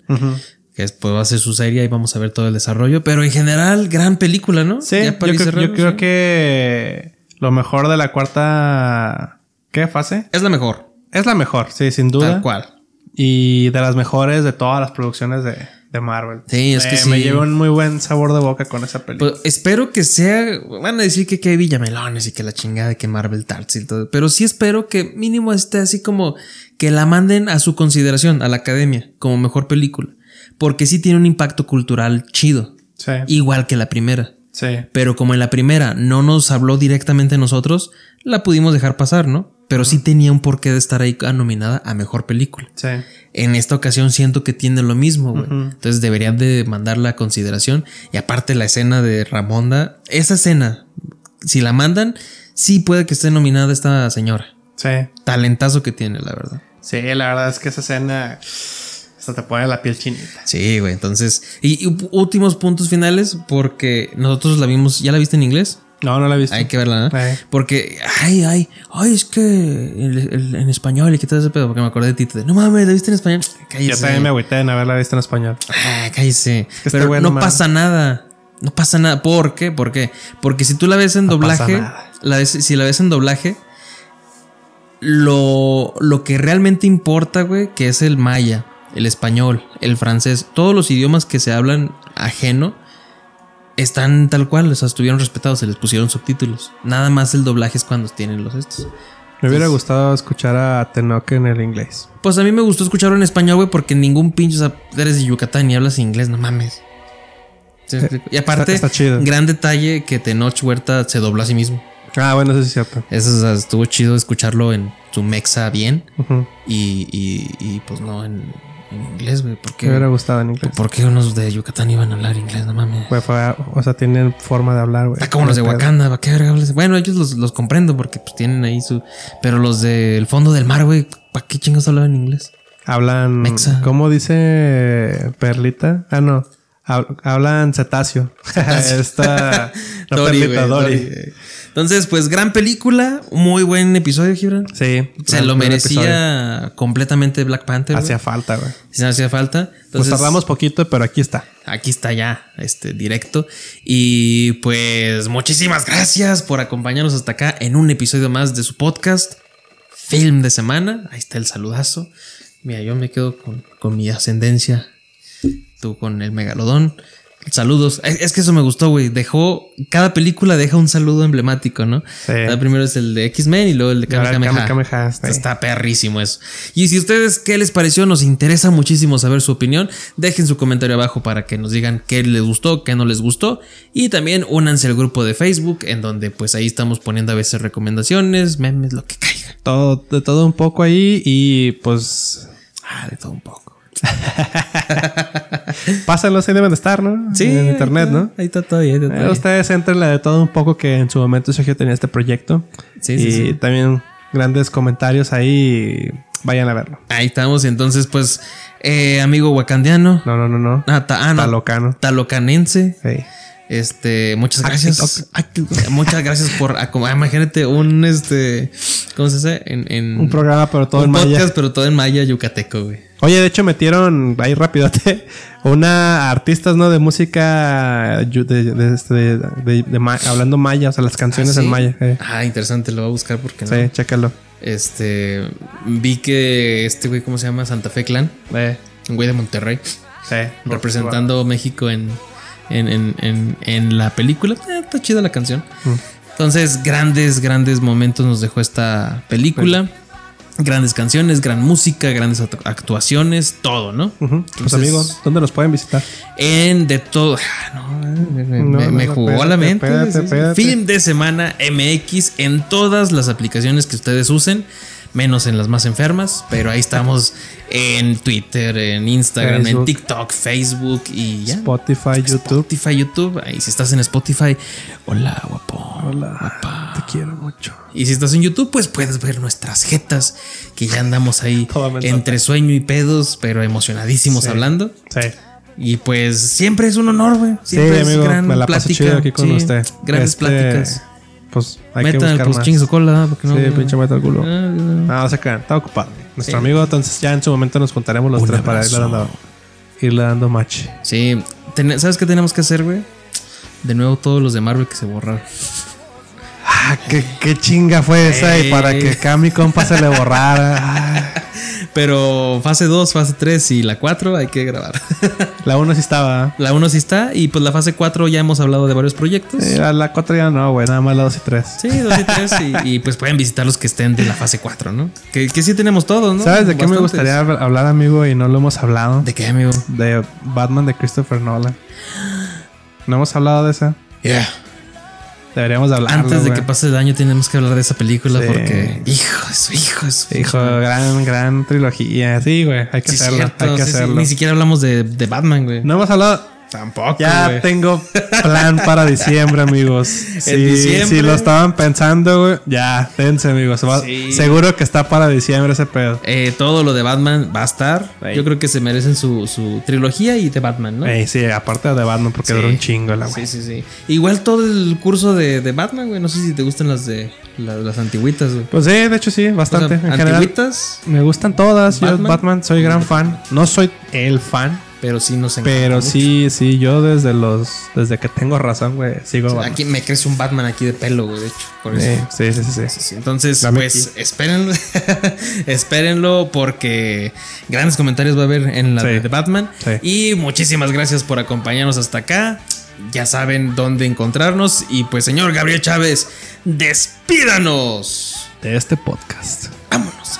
Que después va a hacer su serie y vamos a ver todo el desarrollo. Pero en general, gran película, ¿no? Sí, yo creo, yo creo sí. que lo mejor de la cuarta. ¿Qué fase? Es la mejor. Es la mejor, sí, sin duda. Tal cual. Y de las mejores de todas las producciones de, de Marvel. Sí, es que sí. Me llevo un muy buen sabor de boca con esa película. Pues espero que sea. Van a decir que que hay Villamelones y que la chingada de que Marvel Tarts y todo. Pero sí espero que mínimo esté así como que la manden a su consideración, a la academia, como mejor película. Porque sí tiene un impacto cultural chido. sí. Igual que la primera. sí. Pero como en la primera no nos habló directamente a nosotros, la pudimos dejar pasar, ¿no? Pero sí tenía un porqué de estar ahí nominada a mejor película. Sí. En esta ocasión siento que tiene lo mismo, güey. Entonces deberían de mandarla a consideración. Y aparte la escena de Ramonda, esa escena, si la mandan, sí puede que esté nominada esta señora. Sí. Talentazo que tiene, la verdad. Sí, la verdad es que esa escena. Hasta te pone la piel chinita. Sí, güey. Entonces, y, y últimos puntos finales, porque nosotros la vimos, ¿ya la viste en inglés? No, no la he visto. Hay que verla, ¿no? Eh. Porque, ay, ay, ay, es que el- el- en español y qué tal ese pedo, porque me acordé de ti. de, No mames, ¿la viste en español? Cállese. Yo también me agüité de no haberla visto en español. Ah, cállese. que Pero bueno, no man. pasa nada. No pasa nada. ¿Por qué? ¿Por qué? Porque si tú la ves en No doblaje, la ves- si la ves en doblaje, lo, lo que realmente importa, güey, que es el maya, el español, el francés, todos los idiomas que se hablan ajeno, están tal cual, o sea, estuvieron respetados, se les pusieron subtítulos. Nada más el doblaje es cuando tienen los estos. Me hubiera gustado escuchar a Tenoch en el inglés. Pues a mí me gustó escucharlo en español, güey, porque ningún pinche, o sea, eres de Yucatán y hablas inglés, no mames. ¿Sí me explico? Y aparte, Está- está chido. gran detalle que Tenoch Huerta se dobló a sí mismo. Ah, bueno, eso sí es cierto. Eso o sea, estuvo chido escucharlo en su mexa bien Ujú. y, y, y, pues no en, en inglés, güey. ¿Por Me hubiera qué, gustado en inglés. ¿Por qué unos de Yucatán iban a hablar inglés? No mames. Güey, o sea, tienen forma de hablar, güey. Está como los de. Wakanda, ¿para qué verga? Bueno, ellos los, los comprendo porque pues tienen ahí su... Pero los del fondo del mar, güey, ¿para qué chingos hablaban inglés? Hablan. Mexa. ¿Cómo dice Perlita? Ah, no. Hab- Hablan cetáceo. Esta. no, Dory, Perlita. Entonces, pues gran película, muy buen episodio, Gibran. Sí. Se lo merecía completamente Black Panther. Hacía falta, güey. Sí, hacía falta. Pues Entonces, tardamos poquito, pero aquí está. aquí está ya, este directo. Y pues muchísimas gracias por acompañarnos hasta acá en un episodio más de su podcast, Film de Semana. Ahí está el saludazo. Mira, yo me quedo con, con mi ascendencia, tú con el megalodón. Saludos. Es, que eso me gustó, güey. Dejó. Cada película deja un saludo emblemático, ¿no? Sí. Primero es el de X-Men y luego el de Kamehameha. Sí. está perrísimo eso. Y si ustedes, ¿qué les pareció? Nos interesa muchísimo saber su opinión. Dejen su comentario abajo para que nos digan qué les gustó, qué no les gustó. Y también únanse al grupo de Facebook, en donde pues ahí estamos poniendo a veces recomendaciones, memes, lo que caiga. Todo, de todo un poco ahí y pues. Ah, de todo un poco. Pásenlos ahí deben de estar, ¿no? Sí. En internet, ¿no? Ahí está todo. Ahí está todo. Eh, ustedes entren la de todo un poco que en su momento Sergio tenía este proyecto. Sí, y sí, sí. también grandes comentarios ahí. Vayan a verlo. Ahí estamos. Entonces, pues, eh, amigo wakandiano. No, no, no, no. Ah, ta- ah, no. Talocano. Talocanense. Sí. Este, muchas Ah, gracias. muchas gracias por ah, imagínate un este, ¿cómo se dice? En, en Un programa, pero todo un en maya. podcast, pero todo en maya yucateco, güey. Oye, de hecho metieron ahí rapidote una artistas, ¿no? De música yu- de, de, este, de- de- de ma- hablando maya, o sea, las canciones ¿Ah, sí? en maya. eh. Ah, interesante, lo voy a buscar porque no. Sí, chécalo. Este. Vi que este güey, ¿cómo se llama? Santa Fe Clan. Eh, Un güey de Monterrey. representando México en, en, en- en- en la película. Eh, está chida la canción. Mm. Entonces, grandes, grandes momentos nos dejó esta película. Grandes canciones, gran música, grandes act- actuaciones, todo, ¿no? Pues Entonces, amigos, ¿dónde nos pueden visitar? En de todo. Ah, no, me, me- No, me- no, me no, jugó espérate, la mente. espérate. Film de semana MX en todas las aplicaciones que ustedes usen, menos en las más enfermas, pero ahí estamos en Twitter, en Instagram, en. TikTok, Facebook y ya. Spotify, YouTube. Spotify, YouTube. Ahí si estás en Spotify, hola, guapo. Hola, te quiero mucho. Y si estás en YouTube, pues puedes ver nuestras jetas, que ya andamos ahí entre sueño y pedos, pero emocionadísimos Sí. hablando. Sí. Y pues siempre es un honor, güey. Sí, Siempre es amigo, gran me la paso plática. chido aquí con Sí, usted. Grandes Este, pláticas. Pues hay que Metal, buscar pues más. chingue su cola, porque no. Sí, pinche metal culo. Ah, No, no se crean, está ocupado. Nuestro Sí. amigo, entonces ya en su momento nos juntaremos los Un tres para irle dando, irle dando match. Sí, Ten- ¿sabes qué tenemos que hacer, güey? De nuevo todos los de Marvel que se borraron. Ah, qué, qué chinga fue esa y para que acá mi compa se le borrara. Ah, Pero fase 2, fase 3 y la 4 hay que grabar. la 1 sí estaba. la 1 sí está y pues la fase 4 ya hemos hablado de varios proyectos. A la 4 ya no, güey, nada más la 2 y 3. Sí, 2 y 3 y, y, pues pueden visitar los que estén de la fase 4, ¿no? Que, que sí tenemos todos, ¿no? ¿Sabes de qué me Bastantes. gustaría hab- hablar, amigo? Y no lo hemos hablado. ¿De qué, amigo? De Batman de Christopher Nolan. ¿No hemos hablado de esa? Yeah. Deberíamos de hablar. Antes de que pase el año tenemos que hablar de esa película Sí. porque... Hijo de su hijo de su- Hijo, gran, gran trilogía. Sí, güey, hay que Sí, hacerlo. cierto, hay que sí. hacerlo. Ni siquiera hablamos de, de Batman, güey. No hemos hablado. Tampoco, Ya tengo plan para diciembre, amigos. Si, diciembre. si lo estaban pensando, güey, ya, dense, amigos. Va- Sí. Seguro que está para diciembre ese pedo. Eh, todo lo de Batman va a estar. Yo creo que se merecen su, su trilogía y de Batman, ¿no? Ey, sí, aparte de Batman, porque Sí. un chingo la güey. Sí, sí, sí. Igual todo el curso de, de Batman, güey. No sé si te gustan las de la- las antiguitas, güey. Pues sí, de hecho sí, O bastante. sea, en general, antiguitas, me gustan todas. Yo. Batman, soy gran fan. No soy el fan, pero sí nos encanta pero mucho. sí, sí, yo desde los, desde que tengo razón, güey, sigo O sea, Batman. Aquí me crece un Batman aquí de pelo, güey, de hecho. Por eso. Sí, sí, sí, sí. Entonces, Dame pues espérenlo. espérenlo porque grandes comentarios va a haber en la Sí. de, de Batman. Sí. Y muchísimas gracias por acompañarnos hasta acá. Ya saben dónde encontrarnos. Y pues, señor Gabriel Chávez, despídanos. De este podcast. Vámonos.